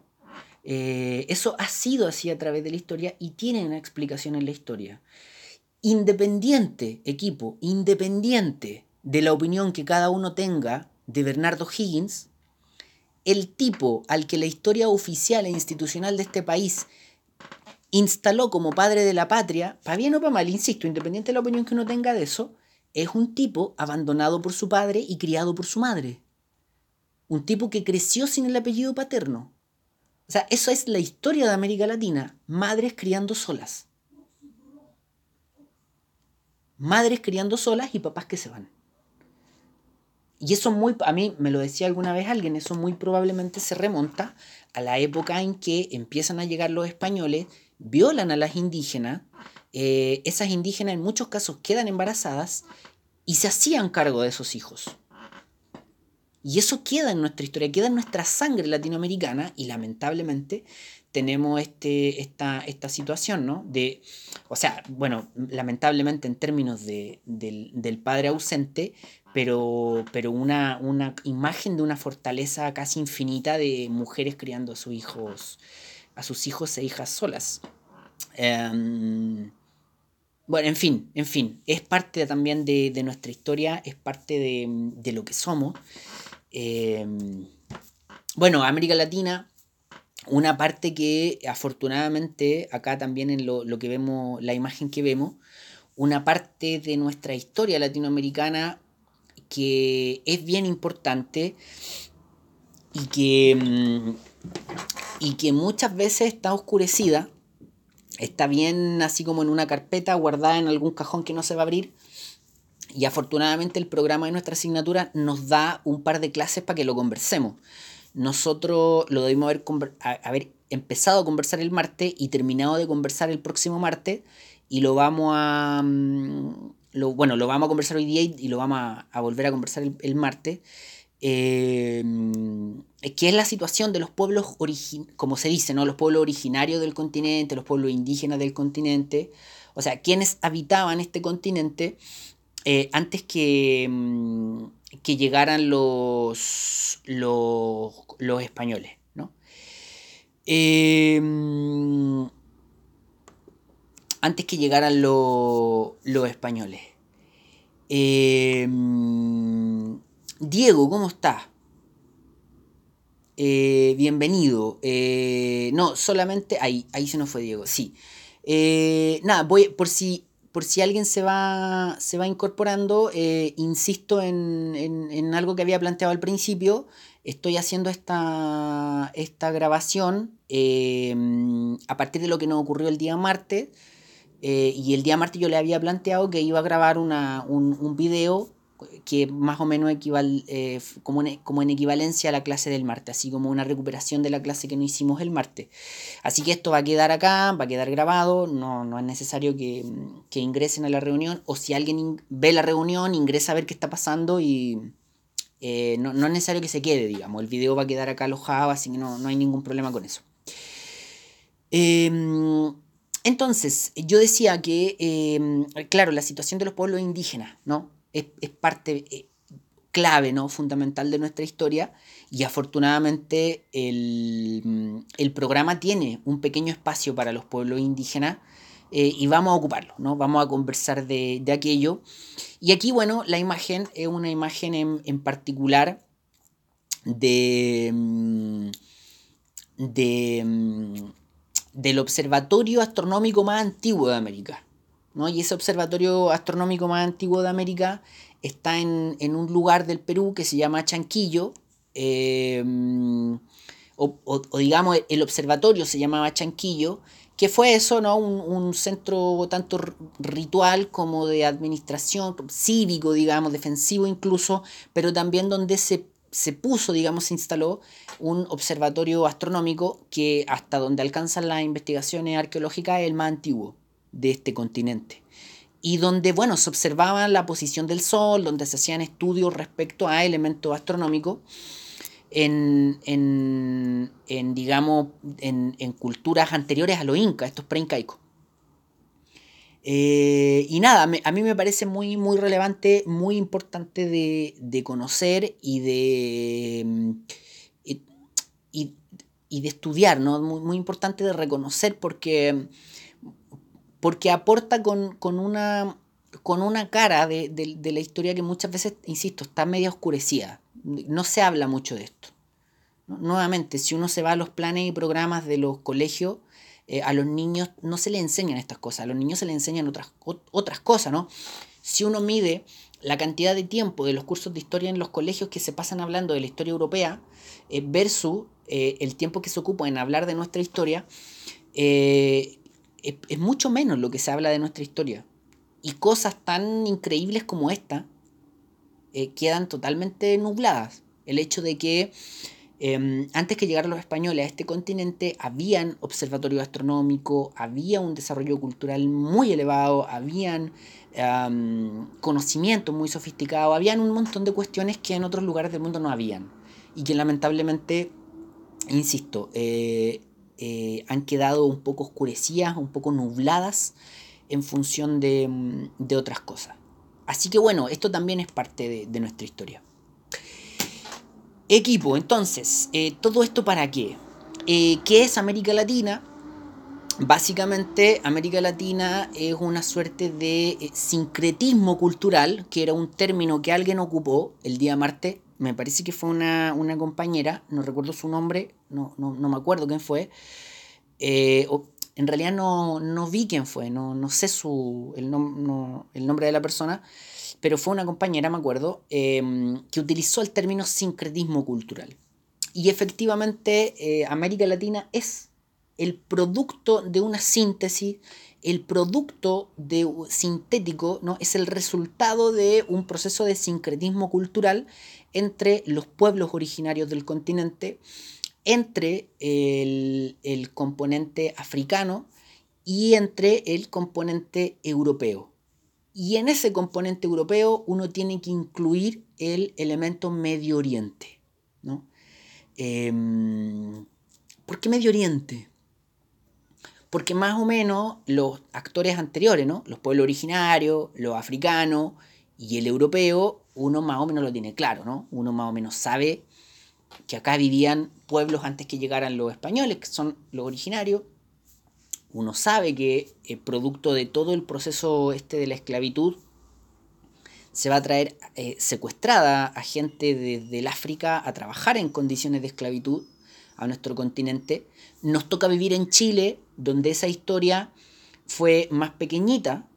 Eh, eso ha sido así a través de la historia y tiene una explicación en la historia. Independiente, equipo, independiente de la opinión que cada uno tenga de Bernardo Higgins, el tipo al que la historia oficial e institucional de este país instaló como padre de la patria, para bien o para mal, insisto, independiente de la opinión que uno tenga de eso, es un tipo abandonado por su padre y criado por su madre. Un tipo que creció sin el apellido paterno. O sea, eso es la historia de América Latina. Madres criando solas. Madres criando solas y papás que se van. Y eso muy, a mí me lo decía alguna vez alguien, eso muy probablemente se remonta a la época en que empiezan a llegar los españoles, violan a las indígenas, eh, esas indígenas en muchos casos quedan embarazadas y se hacían cargo de esos hijos. Y eso queda en nuestra historia, queda en nuestra sangre latinoamericana y lamentablemente tenemos este, esta, esta situación, ¿no? De, o sea, bueno, lamentablemente en términos de, del, del, padre ausente, pero, pero una, una, imagen de una fortaleza casi infinita de mujeres criando a sus hijos, a sus hijos e hijas solas. Um, bueno, en fin, en fin, es parte también de, de nuestra historia, es parte de, de lo que somos. Eh, bueno, América Latina, una parte que afortunadamente acá también en lo, lo, que vemos, la imagen que vemos, una parte de nuestra historia latinoamericana que es bien importante y que, mm, y que muchas veces está oscurecida está bien así como en una carpeta guardada en algún cajón que no se va a abrir. Y afortunadamente el programa de nuestra asignatura nos da un par de clases para que lo conversemos. Nosotros lo debimos haber, haber empezado a conversar el martes y terminado de conversar el próximo martes y lo vamos a... Lo, bueno, lo vamos a conversar hoy día y, lo vamos a, volver a conversar el, martes. Eh, que es la situación de los pueblos, como se dice, ¿no? los pueblos originarios del continente, los pueblos indígenas del continente, o sea, quienes habitaban este continente eh, antes que, mm, que llegaran los, los, los españoles. ¿no? Eh, antes que llegaran los, los españoles. Eh, Diego, ¿cómo estás? Eh, bienvenido. Eh, no, solamente. Ahí, ahí se nos fue Diego, sí. Eh, nada, voy, por si, por si alguien se va, se va incorporando, insisto en, en, algo que había planteado al principio. Estoy haciendo esta, esta grabación a partir de lo que nos ocurrió el día martes. Y el día martes yo le había planteado que iba a grabar una, un, un video que más o menos equivale, eh, como, en, como, en, equivalencia a la clase del martes, así como una recuperación de la clase que no hicimos el martes. Así que esto va a quedar acá, va a quedar grabado, no, no es necesario que, que, ingresen a la reunión, o si alguien ve la reunión, ingresa a ver qué está pasando y eh, no, no, es necesario que se quede, digamos, el video va a quedar acá alojado, así que no, no hay ningún problema con eso. Em, entonces, yo decía que, em, claro, la situación de los pueblos indígenas, ¿no? es, parte eh, clave, ¿no? fundamental de nuestra historia y afortunadamente el, el, programa tiene un pequeño espacio para los pueblos indígenas eh, y vamos a ocuparlo, ¿no? vamos a conversar de, de, aquello. Y aquí, bueno, la imagen es una imagen en, en particular de, mm, de, mm, del observatorio astronómico más antiguo de América. Y ese observatorio astronómico más antiguo de América está en, un lugar del Perú que se llama Chanquillo, em, o, digamos el observatorio se llamaba Chanquillo, que fue eso, ¿no? Un, centro tanto ritual como de administración, cívico, digamos, defensivo incluso, pero también donde se, se puso, digamos, se instaló un observatorio astronómico que hasta donde alcanzan las investigaciones arqueológicas es el más antiguo de este continente. Y donde, bueno, se observaba la posición del Sol, donde se hacían estudios respecto a elementos astronómicos en, en, en digamos, en, en, culturas anteriores a los incas, estos preincaicos. Eh, y nada, a mí me parece muy, muy relevante, muy importante de, de conocer y de, y, y, de estudiar, ¿no? Muy, muy importante de reconocer porque porque aporta con, una, con una cara de, la historia que muchas veces, insisto, está medio oscurecida. No se habla mucho de esto. Nuevamente, si uno se va a los planes y programas de los colegios, eh, a los niños no se les enseñan estas cosas, a los niños se les enseñan otras, otras cosas, ¿no? Si uno mide la cantidad de tiempo de los cursos de historia en los colegios que se pasan hablando de la historia europea eh, versus eh, el tiempo que se ocupa en hablar de nuestra historia, es, es, mucho menos lo que se habla de nuestra historia. Y cosas tan increíbles como esta quedan totalmente nubladas. El hecho de que Em, antes que llegaran los españoles a este continente, habían observatorio astronómico, había un desarrollo cultural muy elevado, habían conocimientos muy sofisticados, habían un montón de cuestiones que en otros lugares del mundo no habían y que lamentablemente, insisto, eh, eh, han quedado un poco oscurecidas, un poco nubladas en función de, otras cosas. Así que bueno, esto también es parte de nuestra historia. Equipo, entonces, eh, ¿todo esto para qué? Eh, ¿Qué es América Latina? Básicamente, América Latina es una suerte de eh, sincretismo cultural, que era un término que alguien ocupó el día martes. Me parece que fue una, compañera, no recuerdo su nombre, no, no, me acuerdo quién fue. en realidad no, no, vi quién fue, no, no sé su, el, el nombre de la persona pero fue una compañera, me acuerdo, em, que utilizó el término sincretismo cultural. Y efectivamente eh, América Latina es el producto de una síntesis, el producto de, sintético, ¿no? es el resultado de un proceso de sincretismo cultural entre los pueblos originarios del continente, entre el, el componente africano y entre el componente europeo. Y en ese componente europeo uno tiene que incluir el elemento Medio Oriente. ¿no? Em, ¿Por qué Medio Oriente? Porque más o menos los actores anteriores, ¿no? los pueblos originarios, los africanos y el europeo, uno más o menos lo tiene claro, ¿no? Uno más o menos sabe que acá vivían pueblos antes que llegaran los españoles, que son los originarios, uno sabe que el producto de todo el proceso este de la esclavitud se va a traer eh, secuestrada a gente desde el África a trabajar en condiciones de esclavitud a nuestro continente. Nos toca vivir en Chile, donde esa historia fue más pequeñita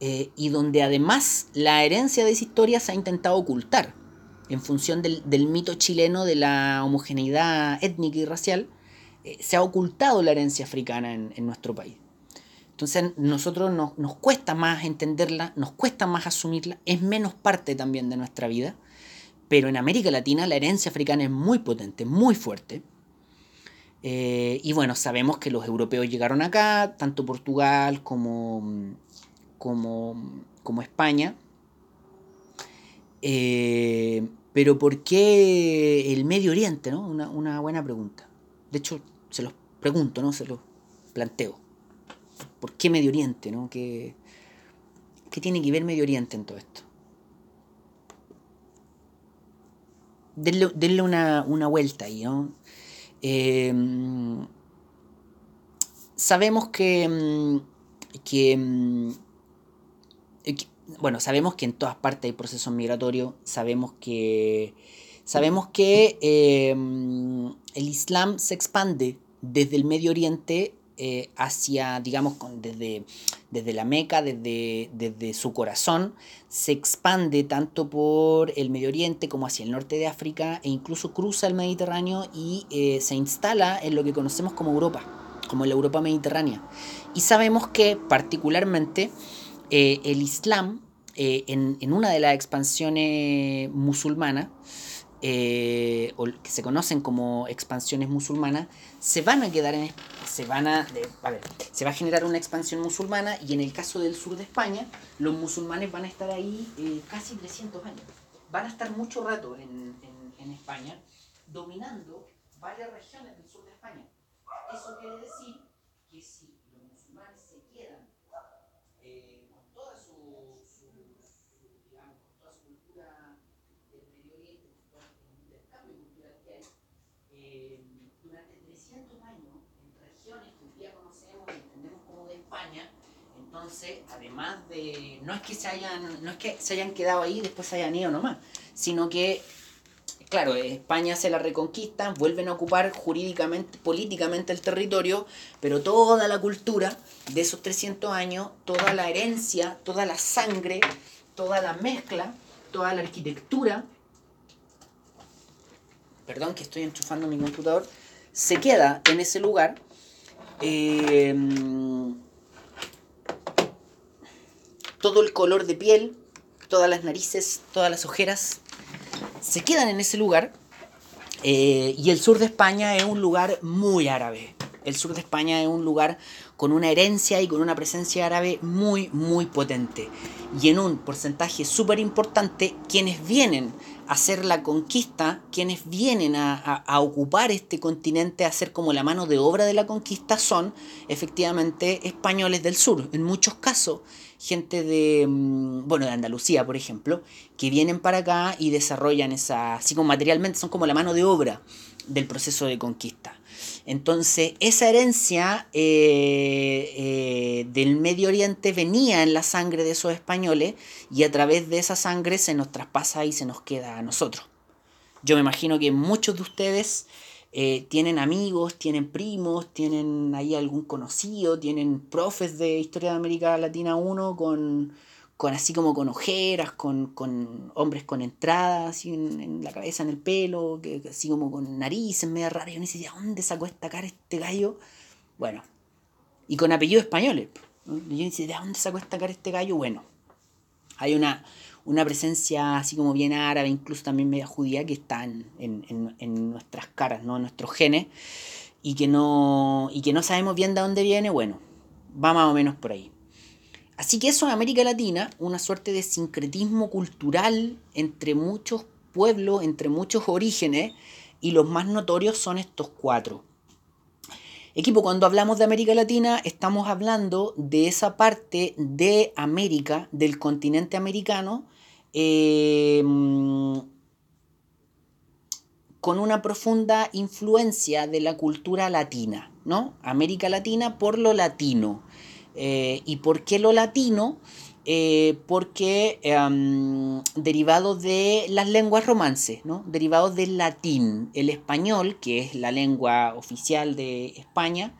eh, y donde además la herencia de esa historia se ha intentado ocultar en función del mito chileno de la homogeneidad étnica y racial eh, se ha ocultado la herencia africana en, nuestro país. Entonces nosotros nos, nos, cuesta más entenderla, nos cuesta más asumirla, es menos parte también de nuestra vida, pero en América Latina la herencia africana es muy potente, muy fuerte. Eh, y bueno, sabemos que los europeos llegaron acá, tanto Portugal como, como, como España. Eh, pero ¿por qué el Medio Oriente? ¿no? Una, una buena pregunta. De hecho, se los pregunto, ¿no? Se los planteo. ¿Por qué Medio Oriente, ¿no? ¿Qué, qué tiene que ver Medio Oriente en todo esto? Denle, una, vuelta ahí, ¿no? Em, sabemos que, mm, mm, que, bueno, sabemos que en todas partes hay procesos migratorios, sabemos que sabemos que em, el Islam se expande desde el Medio Oriente eh, hacia, digamos, desde, desde la Meca, desde, desde su corazón, se expande tanto por el Medio Oriente como hacia el norte de África e incluso cruza el Mediterráneo y eh, se instala en lo que conocemos como Europa, como la Europa mediterránea. Y sabemos que particularmente eh, el Islam, en, en, una de las expansiones musulmanas, eh, o que se conocen como expansiones musulmanas, se van a quedar en. Se, van a, se va a generar una expansión musulmana y en el caso del sur de España, los musulmanes van a estar ahí eh, casi 300 años. Van a estar mucho rato en, en España, dominando varias regiones del sur de España. Eso quiere decir que si los musulmanes se quedan Entonces, además de. No es que se hayan. No es que se hayan quedado ahí y después se hayan ido nomás. Sino que. Claro, España se la reconquista, vuelven a ocupar jurídicamente, políticamente el territorio, pero toda la cultura de esos 300 años, toda la herencia, toda la sangre, toda la mezcla, toda la arquitectura, perdón que estoy enchufando mi computador, se queda en ese lugar. Eh, todo el color de piel, todas las narices, todas las ojeras, se quedan en ese lugar. Eh, y el sur de España es un lugar muy árabe. El sur de España es un lugar con una herencia y con una presencia árabe muy, muy potente. Y en un porcentaje súper importante, quienes vienen hacer la conquista, quienes vienen a, a, ocupar este continente, a ser como la mano de obra de la conquista, son efectivamente españoles del sur. En muchos casos, gente de, mm, bueno, de Andalucía, por ejemplo, que vienen para acá y desarrollan esa, así como materialmente, son como la mano de obra del proceso de conquista. Entonces, esa herencia eh, eh, del Medio Oriente venía en la sangre de esos españoles y a través de esa sangre se nos traspasa y se nos queda a nosotros. Yo me imagino que muchos de ustedes eh, tienen amigos, tienen primos, tienen ahí algún conocido, tienen profes de Historia de América Latina 1 con con así como con ojeras, con, hombres con entradas en, la cabeza, en el pelo, que, así como con narices media raras. Y uno dice, ¿de dónde sacó esta cara este gallo? Bueno, y con apellidos españoles. Yo dice, ¿de dónde sacó esta cara este gallo? Bueno, hay una, una presencia así como bien árabe, incluso también media judía, que está en, nuestras caras, ¿no? en nuestros genes, y que, no, y que no sabemos bien de dónde viene. Bueno, va más o menos por ahí. Así que eso en América Latina, una suerte de sincretismo cultural entre muchos pueblos, entre muchos orígenes, y los más notorios son estos cuatro. Equipo, cuando hablamos de América Latina, estamos hablando de esa parte de América, del continente americano, em, con una profunda influencia de la cultura latina, ¿no? América Latina por lo latino. Eh, ¿Y por qué lo latino? Eh, porque em, derivado de las lenguas romances, ¿no? derivados del latín. El español, que es la lengua oficial de España,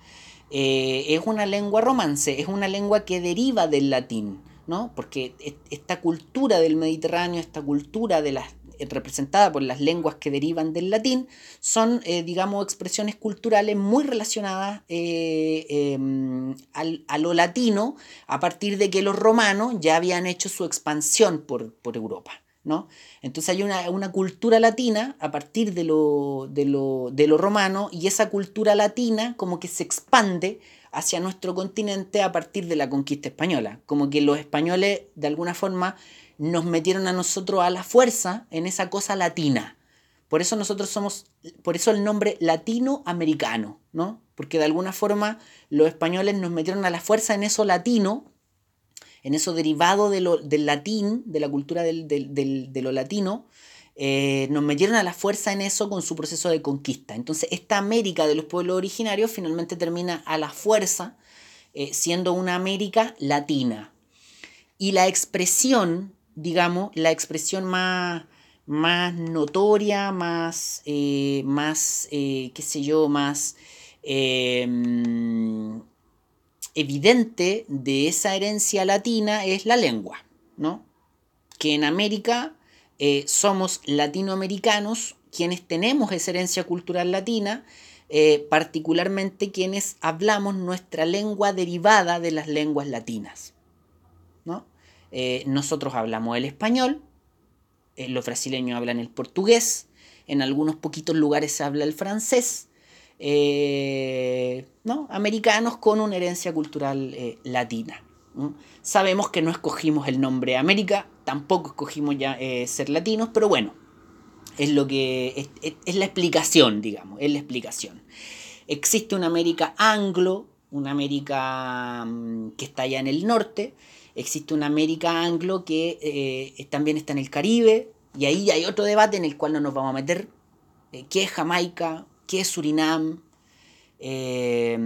eh, es una lengua romance, es una lengua que deriva del latín, ¿no? porque esta cultura del Mediterráneo, esta cultura de las representada por las lenguas que derivan del latín, son, eh, digamos, expresiones culturales muy relacionadas eh, em, a lo latino, a partir de que los romanos ya habían hecho su expansión por, Europa. ¿no? Entonces hay una, cultura latina a partir de lo, de, lo, de lo romano y esa cultura latina como que se expande hacia nuestro continente a partir de la conquista española, como que los españoles de alguna forma nos metieron a nosotros a la fuerza en esa cosa latina. Por eso nosotros somos, por eso el nombre latinoamericano, ¿no? Porque de alguna forma los españoles nos metieron a la fuerza en eso latino, en eso derivado de lo, del latín, de la cultura del, de lo latino, eh, nos metieron a la fuerza en eso con su proceso de conquista. Entonces esta América de los pueblos originarios finalmente termina a la fuerza eh, siendo una América latina. Y la expresión digamos, la expresión más, más notoria, más, eh, más eh, qué sé yo, más em, evidente de esa herencia latina es la lengua, ¿no? Que en América eh, somos latinoamericanos quienes tenemos esa herencia cultural latina, particularmente quienes hablamos nuestra lengua derivada de las lenguas latinas. Eh, nosotros hablamos el español, eh, los brasileños hablan el portugués, en algunos poquitos lugares se habla el francés, eh, ¿no? americanos con una herencia cultural latina. Sabemos que no escogimos el nombre América, tampoco escogimos ya ser latinos, pero bueno, es lo que es, la explicación, digamos, es la explicación. Existe una América anglo, una América mm, que está allá en el norte, existe una América anglo que eh, también está en el Caribe, y ahí hay otro debate en el cual no nos vamos a meter, eh, qué es Jamaica, qué es Surinam, eh,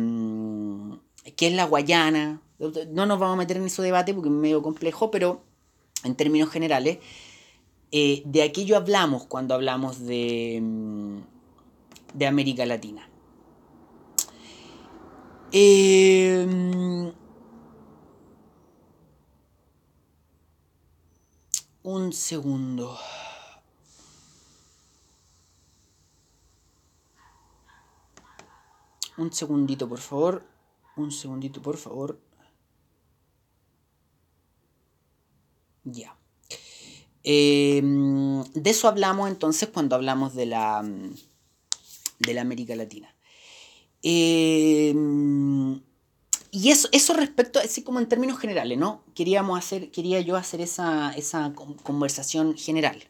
qué es la Guayana, no nos vamos a meter en ese debate porque es medio complejo, pero en términos generales, de aquello hablamos cuando hablamos de, de América Latina. Un segundo. Un segundito, por favor. Un segundito, por favor. Ya. Em, de eso hablamos entonces cuando hablamos de la, de la América Latina. Em, y eso, eso respecto, así como en términos generales, ¿no? Queríamos hacer, quería yo hacer esa, esa conversación general.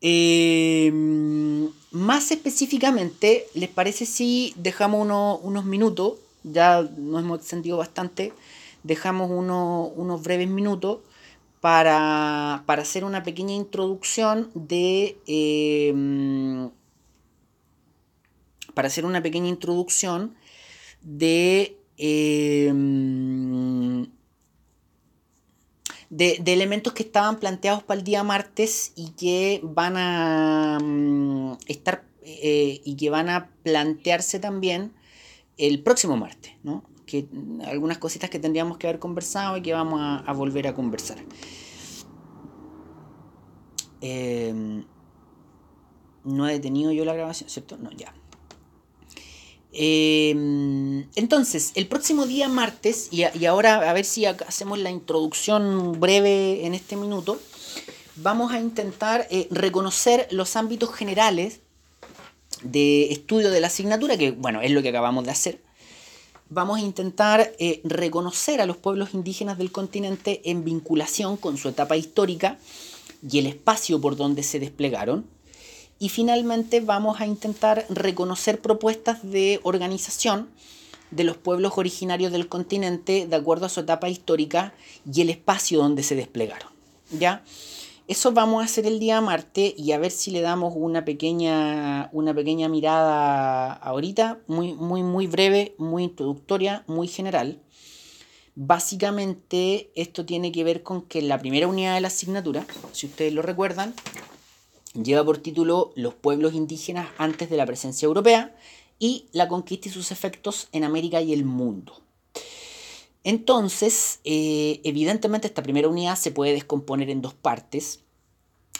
Em, más específicamente, ¿les parece si dejamos unos minutos? Ya nos hemos extendido bastante. Dejamos unos breves minutos para, hacer una pequeña introducción de... Em, para hacer una pequeña introducción de, em, de, elementos que estaban planteados para el día martes y que van a mm, estar eh, y que van a plantearse también el próximo martes, ¿no? que algunas cositas que tendríamos que haber conversado y que vamos a, volver a conversar. Em, no he detenido yo la grabación, ¿cierto? No, ya. Em, entonces, el próximo día martes, y, ahora a ver si hacemos la introducción breve en este minuto, vamos a intentar eh, reconocer los ámbitos generales de estudio de la asignatura, que bueno, es lo que acabamos de hacer vamos a intentar eh, reconocer a los pueblos indígenas del continente en vinculación con su etapa histórica y el espacio por donde se desplegaron. Y finalmente vamos a intentar reconocer propuestas de organización de los pueblos originarios del continente de acuerdo a su etapa histórica y el espacio donde se desplegaron. ¿Ya? Eso vamos a hacer el día martes y a ver si le damos una pequeña, una pequeña mirada ahorita, muy, muy, muy breve, muy introductoria, muy general. Básicamente esto tiene que ver con que la primera unidad de la asignatura, si ustedes lo recuerdan, lleva por título Los pueblos indígenas antes de la presencia europea y la conquista y sus efectos en América y el mundo. Entonces, eh, evidentemente esta primera unidad se puede descomponer en dos partes,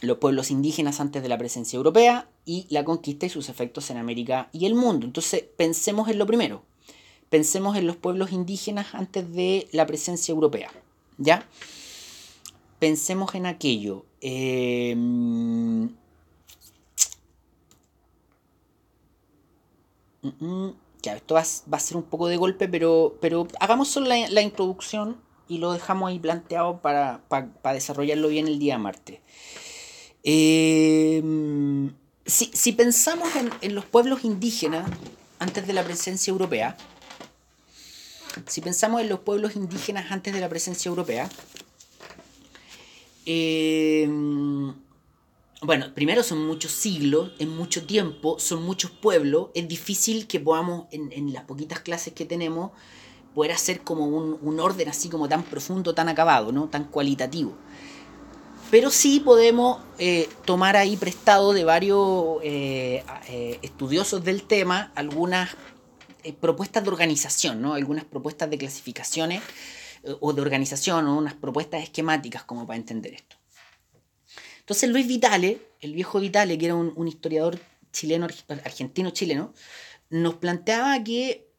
los pueblos indígenas antes de la presencia europea y la conquista y sus efectos en América y el mundo. Entonces, pensemos en lo primero, pensemos en los pueblos indígenas antes de la presencia europea, ¿ya? Pensemos en aquello. Eh, mm, ya, esto va, a ser un poco de golpe, pero, pero hagamos solo la, introducción y lo dejamos ahí planteado para, desarrollarlo bien el día martes. Eh, si, pensamos en, los pueblos indígenas antes de la presencia europea, si pensamos en los pueblos indígenas antes de la presencia europea, eh, bueno, primero son muchos siglos, es mucho tiempo, son muchos pueblos, es difícil que podamos, en, las poquitas clases que tenemos, poder hacer como un, orden así como tan profundo, tan acabado, ¿no? tan cualitativo. Pero sí podemos eh, tomar ahí prestado de varios eh, eh, estudiosos del tema algunas propuestas de organización, ¿no? algunas propuestas de clasificaciones o de organización o unas propuestas esquemáticas como para entender esto. Entonces Luis Vitale, el viejo Vitale, que era un, historiador chileno, argentino-chileno, nos planteaba que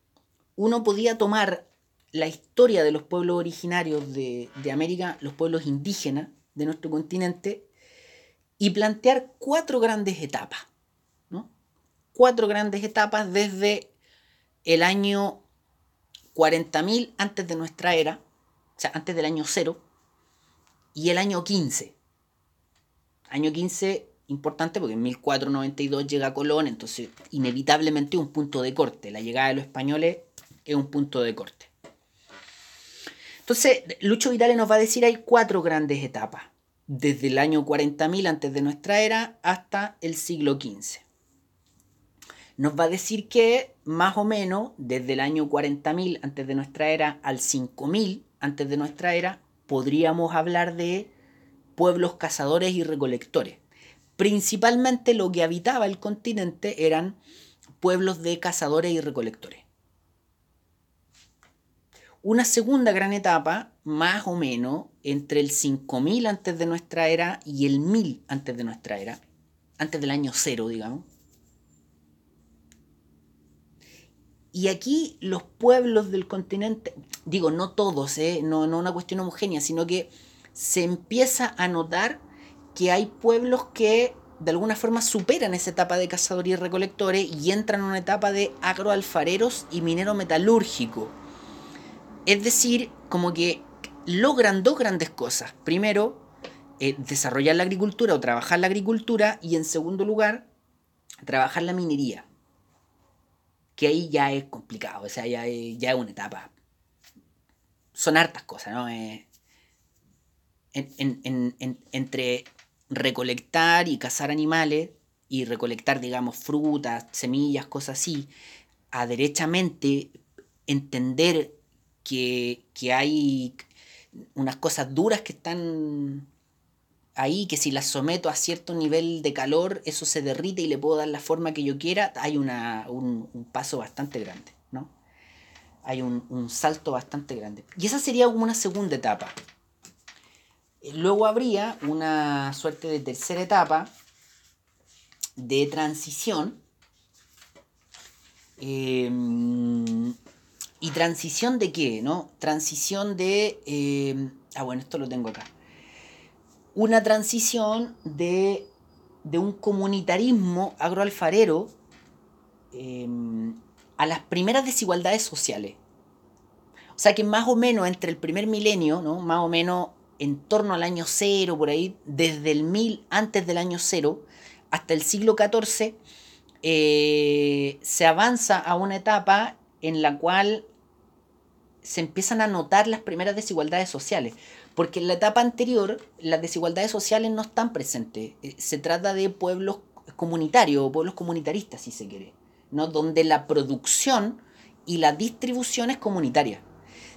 uno podía tomar la historia de los pueblos originarios de, América, los pueblos indígenas de nuestro continente, y plantear cuatro grandes etapas. Cuatro grandes etapas desde el año 40.000 antes de nuestra era, o sea, antes del año cero, y el año 15. Año 15, importante porque en 1492 llega Colón, entonces inevitablemente un punto de corte. La llegada de los españoles es un punto de corte. Entonces, Lucho Vitale nos va a decir hay cuatro grandes etapas, desde el año 40.000 antes de nuestra era hasta el siglo XV. Nos va a decir que más o menos desde el año 40.000 antes de nuestra era al 5.000 antes de nuestra era podríamos hablar de pueblos cazadores y recolectores. Principalmente lo que habitaba el continente eran pueblos de cazadores y recolectores. una segunda gran etapa, más o menos, entre el 5000 antes de nuestra era y el 1000 antes de nuestra era, antes del año cero, digamos. Y aquí los pueblos del continente, digo, no todos, ¿eh? no, no una cuestión homogénea, sino que se empieza a notar que hay pueblos que de alguna forma superan esa etapa de cazadores y recolectores y entran en una etapa de agroalfareros y minero metalúrgico. Es decir, como que logran dos grandes cosas. Primero, eh, desarrollar la agricultura o trabajar la agricultura y en segundo lugar, trabajar la minería. Que ahí ya es complicado, o sea, ya ya es una etapa. Son hartas cosas, ¿no? Eh, entre recolectar y cazar animales y recolectar, digamos, frutas, semillas, cosas así, a derechamente entender que, hay unas cosas duras que están ahí, que si las someto a cierto nivel de calor, eso se derrite y le puedo dar la forma que yo quiera, hay una, un, paso bastante grande, ¿no? Hay un, un salto bastante grande. Y esa sería como una segunda etapa. Luego habría una suerte de tercera etapa de transición. Em, ¿Y transición de qué? ¿no? Transición de... Em, ah, bueno, esto lo tengo acá. Una transición de, de un comunitarismo agroalfarero em, a las primeras desigualdades sociales. O sea que más o menos entre el primer milenio, ¿no? más o menos en torno al año cero, por ahí, desde el 1000 antes del año cero hasta el siglo XIV, eh, se avanza a una etapa en la cual se empiezan a notar las primeras desigualdades sociales. Porque en la etapa anterior las desigualdades sociales no están presentes. Eh, se trata de pueblos comunitarios o pueblos comunitaristas, si se quiere, ¿no? donde la producción y la distribución es comunitaria.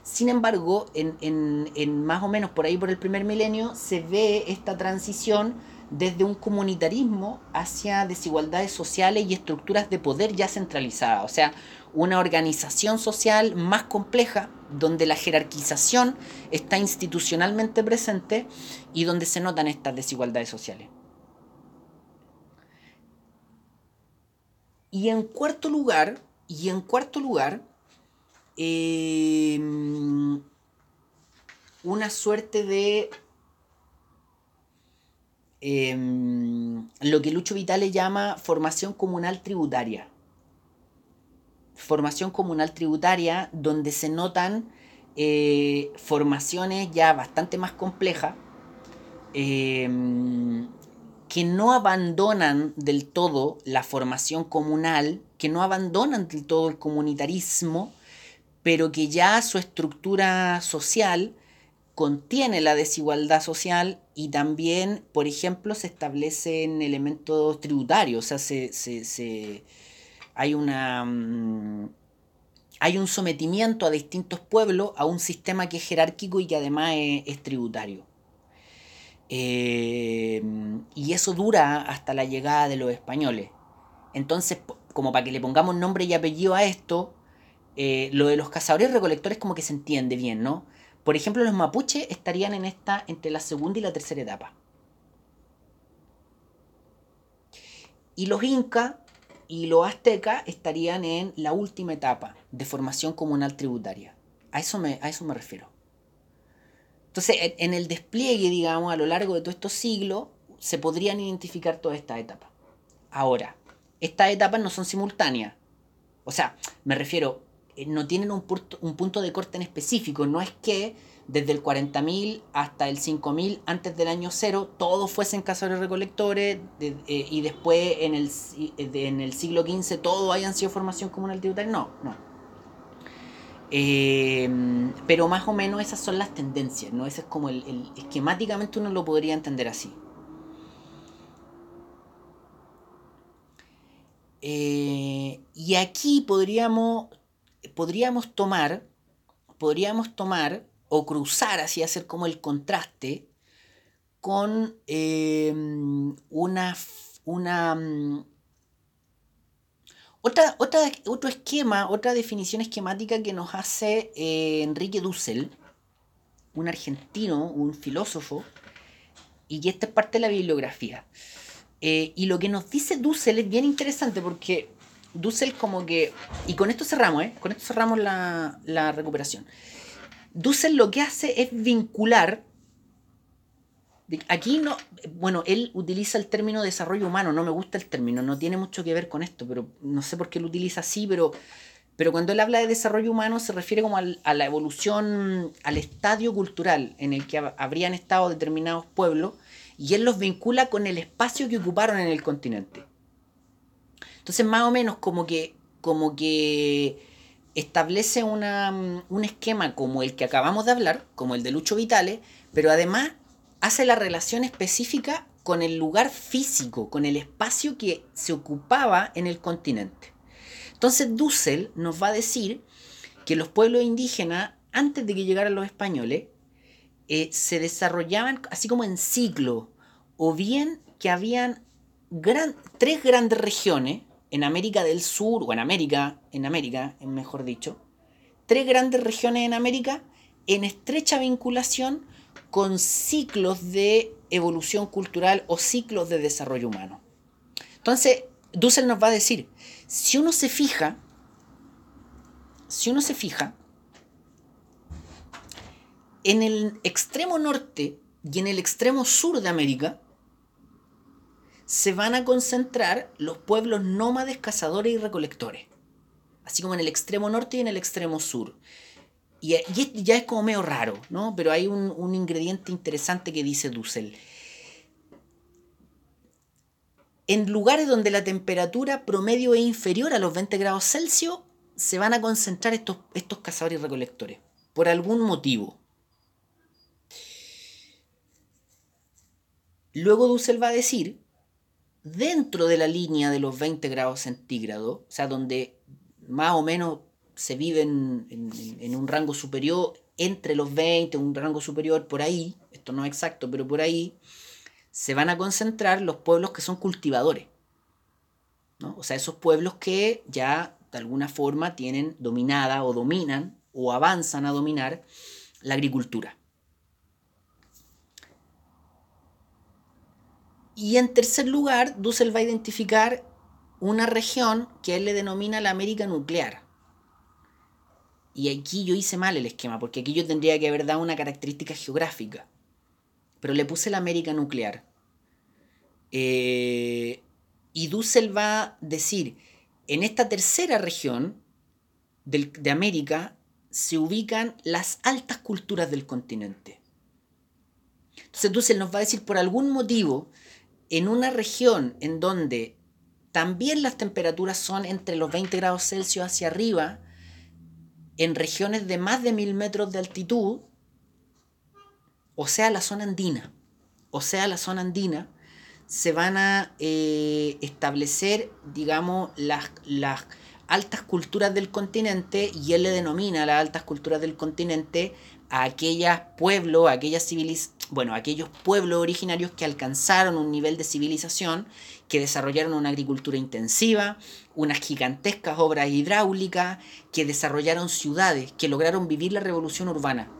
Sin embargo, en, más o menos por ahí por el primer milenio se ve esta transición desde un comunitarismo hacia desigualdades sociales y estructuras de poder ya centralizadas. O sea, una organización social más compleja donde la jerarquización está institucionalmente presente y donde se notan estas desigualdades sociales. Y en cuarto lugar, y en cuarto lugar, Em, una suerte de em, lo que Lucho Vitale llama formación comunal tributaria. Formación comunal tributaria donde se notan eh, formaciones ya bastante más complejas em, que no abandonan del todo la formación comunal, que no abandonan del todo el comunitarismo, pero que ya su estructura social contiene la desigualdad social y también, por ejemplo, se establecen elementos tributarios, o sea, se, hay una... Mm, hay un sometimiento a distintos pueblos a un sistema que es jerárquico y que además es, tributario. Eh, y eso dura hasta la llegada de los españoles. Entonces, como para que le pongamos nombre y apellido a esto, eh, lo de los cazadores recolectores como que se entiende bien, ¿no? Por ejemplo, los mapuches estarían en esta, entre la segunda y la tercera etapa. Y los incas y los aztecas estarían en la última etapa de formación comunal tributaria. A eso me, a eso me refiero. Entonces, en el despliegue, digamos, a lo largo de todos estos siglos, se podrían identificar todas estas etapas. Ahora, estas etapas no son simultáneas. O sea, me refiero, no tienen un punto, un punto de corte en específico. No es que desde el 40.000 hasta el 5.000 antes del año cero todos fuesen cazadores recolectores eh, y después en el, en el siglo XV todos hayan sido formación comunal tributaria. No, no. Eh, pero más o menos esas son las tendencias, ¿no? Ese es como el, esquemáticamente uno lo podría entender así. y aquí podríamos podríamos tomar, podríamos tomar o cruzar así, hacer como el contraste con em, una, una, Otra, otra, otro esquema, otra definición esquemática que nos hace eh, Enrique Dussel, un argentino, un filósofo, y esta es parte de la bibliografía. Eh, y lo que nos dice Dussel es bien interesante porque Dussel como que... Y con esto cerramos, ¿eh? Con esto cerramos la, recuperación. Dussel lo que hace es vincular Aquí no, bueno, él utiliza el término desarrollo humano, no me gusta el término, no tiene mucho que ver con esto, pero no sé por qué lo utiliza así, pero, pero cuando él habla de desarrollo humano se refiere como a la evolución, al estadio cultural en el que habrían estado determinados pueblos, y él los vincula con el espacio que ocuparon en el continente. Entonces, más o menos como que, como que establece una, un esquema como el que acabamos de hablar, como el de Lucho Vitale, pero además hace la relación específica con el lugar físico, con el espacio que se ocupaba en el continente. Entonces Dussel nos va a decir que los pueblos indígenas, antes de que llegaran los españoles, eh, se desarrollaban así como en ciclo, o bien que habían tres grandes regiones en América del Sur, o en América, en América, mejor dicho, tres grandes regiones en América en estrecha vinculación con ciclos de evolución cultural o ciclos de desarrollo humano. Entonces, Dussel nos va a decir, si uno se fija, si uno se fija, en el extremo norte y en el extremo sur de América, se van a concentrar los pueblos nómades, cazadores y recolectores. Así como en el extremo norte y en el extremo sur. Y, ya es como medio raro, ¿no? Pero hay un, ingrediente interesante que dice Dussel. En lugares donde la temperatura promedio es inferior a los 20 grados Celsius, se van a concentrar estos, estos cazadores y recolectores, por algún motivo. Luego Dussel va a decir, dentro de la línea de los 20 grados centígrados, o sea, donde más o menos se viven en, un rango superior, entre los 20, un rango superior por ahí, esto no es exacto, pero por ahí, se van a concentrar los pueblos que son cultivadores. O sea, esos pueblos que ya de alguna forma tienen dominada o dominan o avanzan a dominar la agricultura. Y en tercer lugar, Dussel va a identificar una región que él le denomina la América nuclear. Y aquí yo hice mal el esquema, porque aquí yo tendría que haber dado una característica geográfica. Pero le puse la América nuclear. Eh, y Dussel va a decir, en esta tercera región de América se ubican las altas culturas del continente. Entonces Dussel nos va a decir, por algún motivo, en una región en donde también las temperaturas son entre los 20 grados Celsius hacia arriba, en regiones de más de mil metros de altitud, o sea, la zona andina, o sea, la zona andina, se van a eh, establecer, digamos, las, las altas culturas del continente, y él le denomina las altas culturas del continente a aquellos pueblos, aquellas bueno, aquellos pueblos originarios que alcanzaron un nivel de civilización, que desarrollaron una agricultura intensiva, unas gigantescas obras hidráulicas, que desarrollaron ciudades, que lograron vivir la revolución urbana.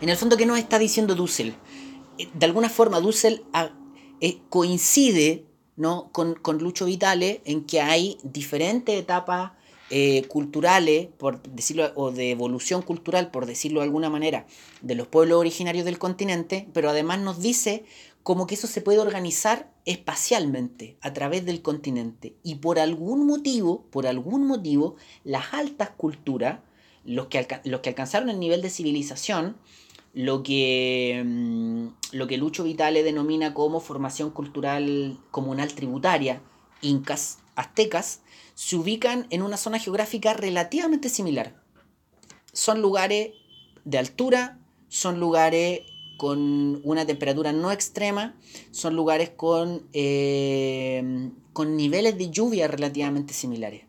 En el fondo, ¿qué nos está diciendo Dussel? Eh, de alguna forma, Dussel ah, eh, coincide ¿no? con, con Lucho Vitale en que hay diferentes etapas eh, culturales, por decirlo, o de evolución cultural, por decirlo de alguna manera, de los pueblos originarios del continente, pero además nos dice como que eso se puede organizar espacialmente a través del continente. Y por algún motivo, por algún motivo, las altas culturas, los que, los que alcanzaron el nivel de civilización, lo que, mm, lo que Lucho Vitale denomina como formación cultural comunal tributaria, incas, aztecas, se ubican en una zona geográfica relativamente similar. Son lugares de altura, son lugares con una temperatura no extrema, son lugares con, eh, con niveles de lluvia relativamente similares.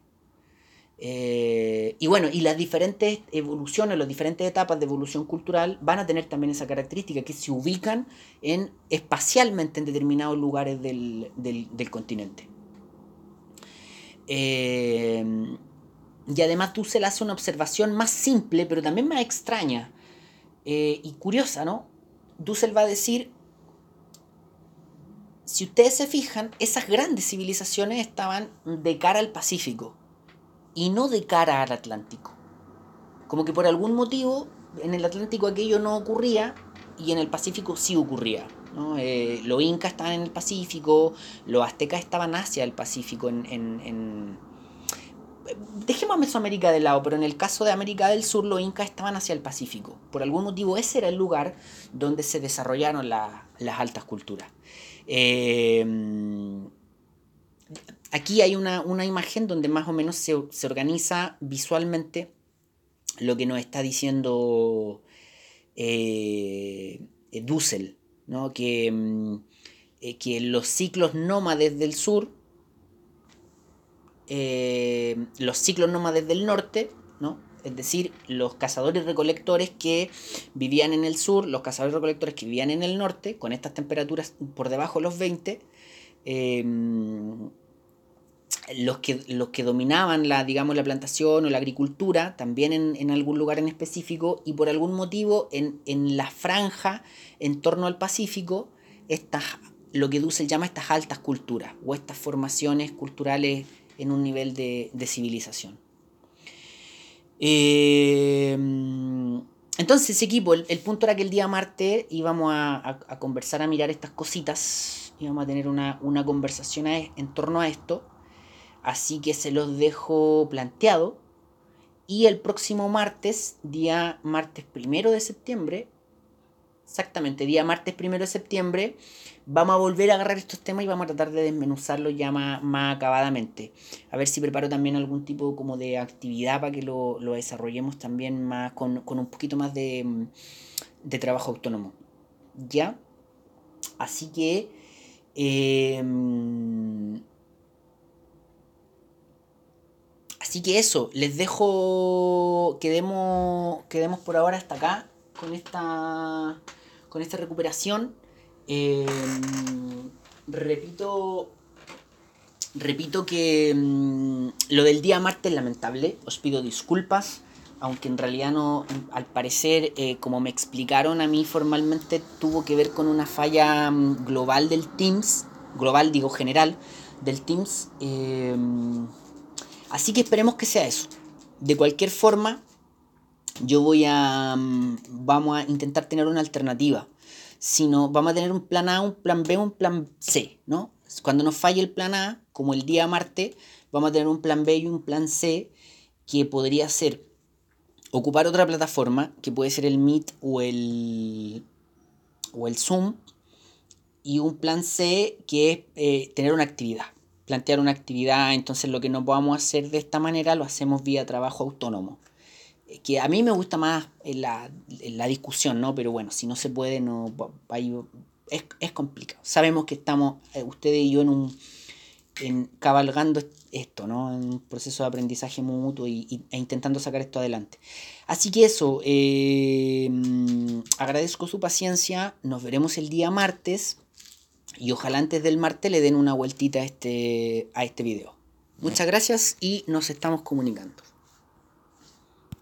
Eh, y bueno, y las diferentes evoluciones, las diferentes etapas de evolución cultural van a tener también esa característica, que se ubican en, espacialmente en determinados lugares del continente. Eh, y además Dussel hace una observación más simple, pero también más extraña eh, y curiosa, ¿no? Dussel va a decir, si ustedes se fijan, esas grandes civilizaciones estaban de cara al Pacífico y no de cara al Atlántico. Como que por algún motivo en el Atlántico aquello no ocurría y en el Pacífico sí ocurría. Eh, los incas estaban en el Pacífico, los aztecas estaban hacia el Pacífico. En, Dejemos a Mesoamérica de lado, pero en el caso de América del Sur, los incas estaban hacia el Pacífico. Por algún motivo, ese era el lugar donde se desarrollaron las altas culturas. Eh, aquí hay una, imagen donde más o menos se, organiza visualmente lo que nos está diciendo eh, Dussel, ¿no? que, mm, eh, que los ciclos nómades del sur, eh, los ciclos nómades del norte, ¿no? es decir, los cazadores recolectores que vivían en el sur, los cazadores recolectores que vivían en el norte, con estas temperaturas por debajo de los 20, los que, los que dominaban la, digamos, la plantación o la agricultura, también en, algún lugar en específico, y por algún motivo en, la franja en torno al Pacífico, estas, lo que Dussel llama estas altas culturas, o estas formaciones culturales en un nivel de, civilización. Eh, entonces, equipo, el, punto era que el día martes íbamos a, conversar, a mirar estas cositas, íbamos a tener una, una conversación en torno a esto. Así que se los dejo planteado. Y el próximo martes, día martes primero de septiembre, exactamente, día martes primero de septiembre, vamos a volver a agarrar estos temas y vamos a tratar de desmenuzarlos ya más, acabadamente. A ver si preparo también algún tipo como de actividad para que lo, desarrollemos también más con, un poquito más de, de trabajo autónomo. ¿Ya? Así que... Eh, Así que eso, les dejo, quedemos, quedemos por ahora hasta acá con esta, con esta recuperación. Em, repito, repito que mm, lo del día martes es lamentable, os pido disculpas, aunque en realidad no, al parecer, eh, como me explicaron a mí formalmente, tuvo que ver con una falla mm, global del Teams, global digo general, del Teams. Em, Así que esperemos que sea eso. De cualquier forma, yo voy a. Mm, vamos a intentar tener una alternativa. Si no, vamos a tener un plan A, un plan B, un plan C, ¿no? Cuando nos falle el plan A, como el día Marte, vamos a tener un plan B y un plan C que podría ser ocupar otra plataforma, que puede ser el Meet o el, o el Zoom, y un plan C que es eh, tener una actividad plantear una actividad, entonces lo que no podamos hacer de esta manera lo hacemos vía trabajo autónomo. Eh, que a mí me gusta más la, la discusión, ¿no? Pero bueno, si no se puede, no es, es complicado. Sabemos que estamos, eh, ustedes y yo, en un en, cabalgando esto, ¿no? En un proceso de aprendizaje mutuo y, e intentando sacar esto adelante. Así que eso, eh, agradezco su paciencia, nos veremos el día martes y ojalá antes del martes le den una vueltita a este, a este video. Muchas gracias y nos estamos comunicando.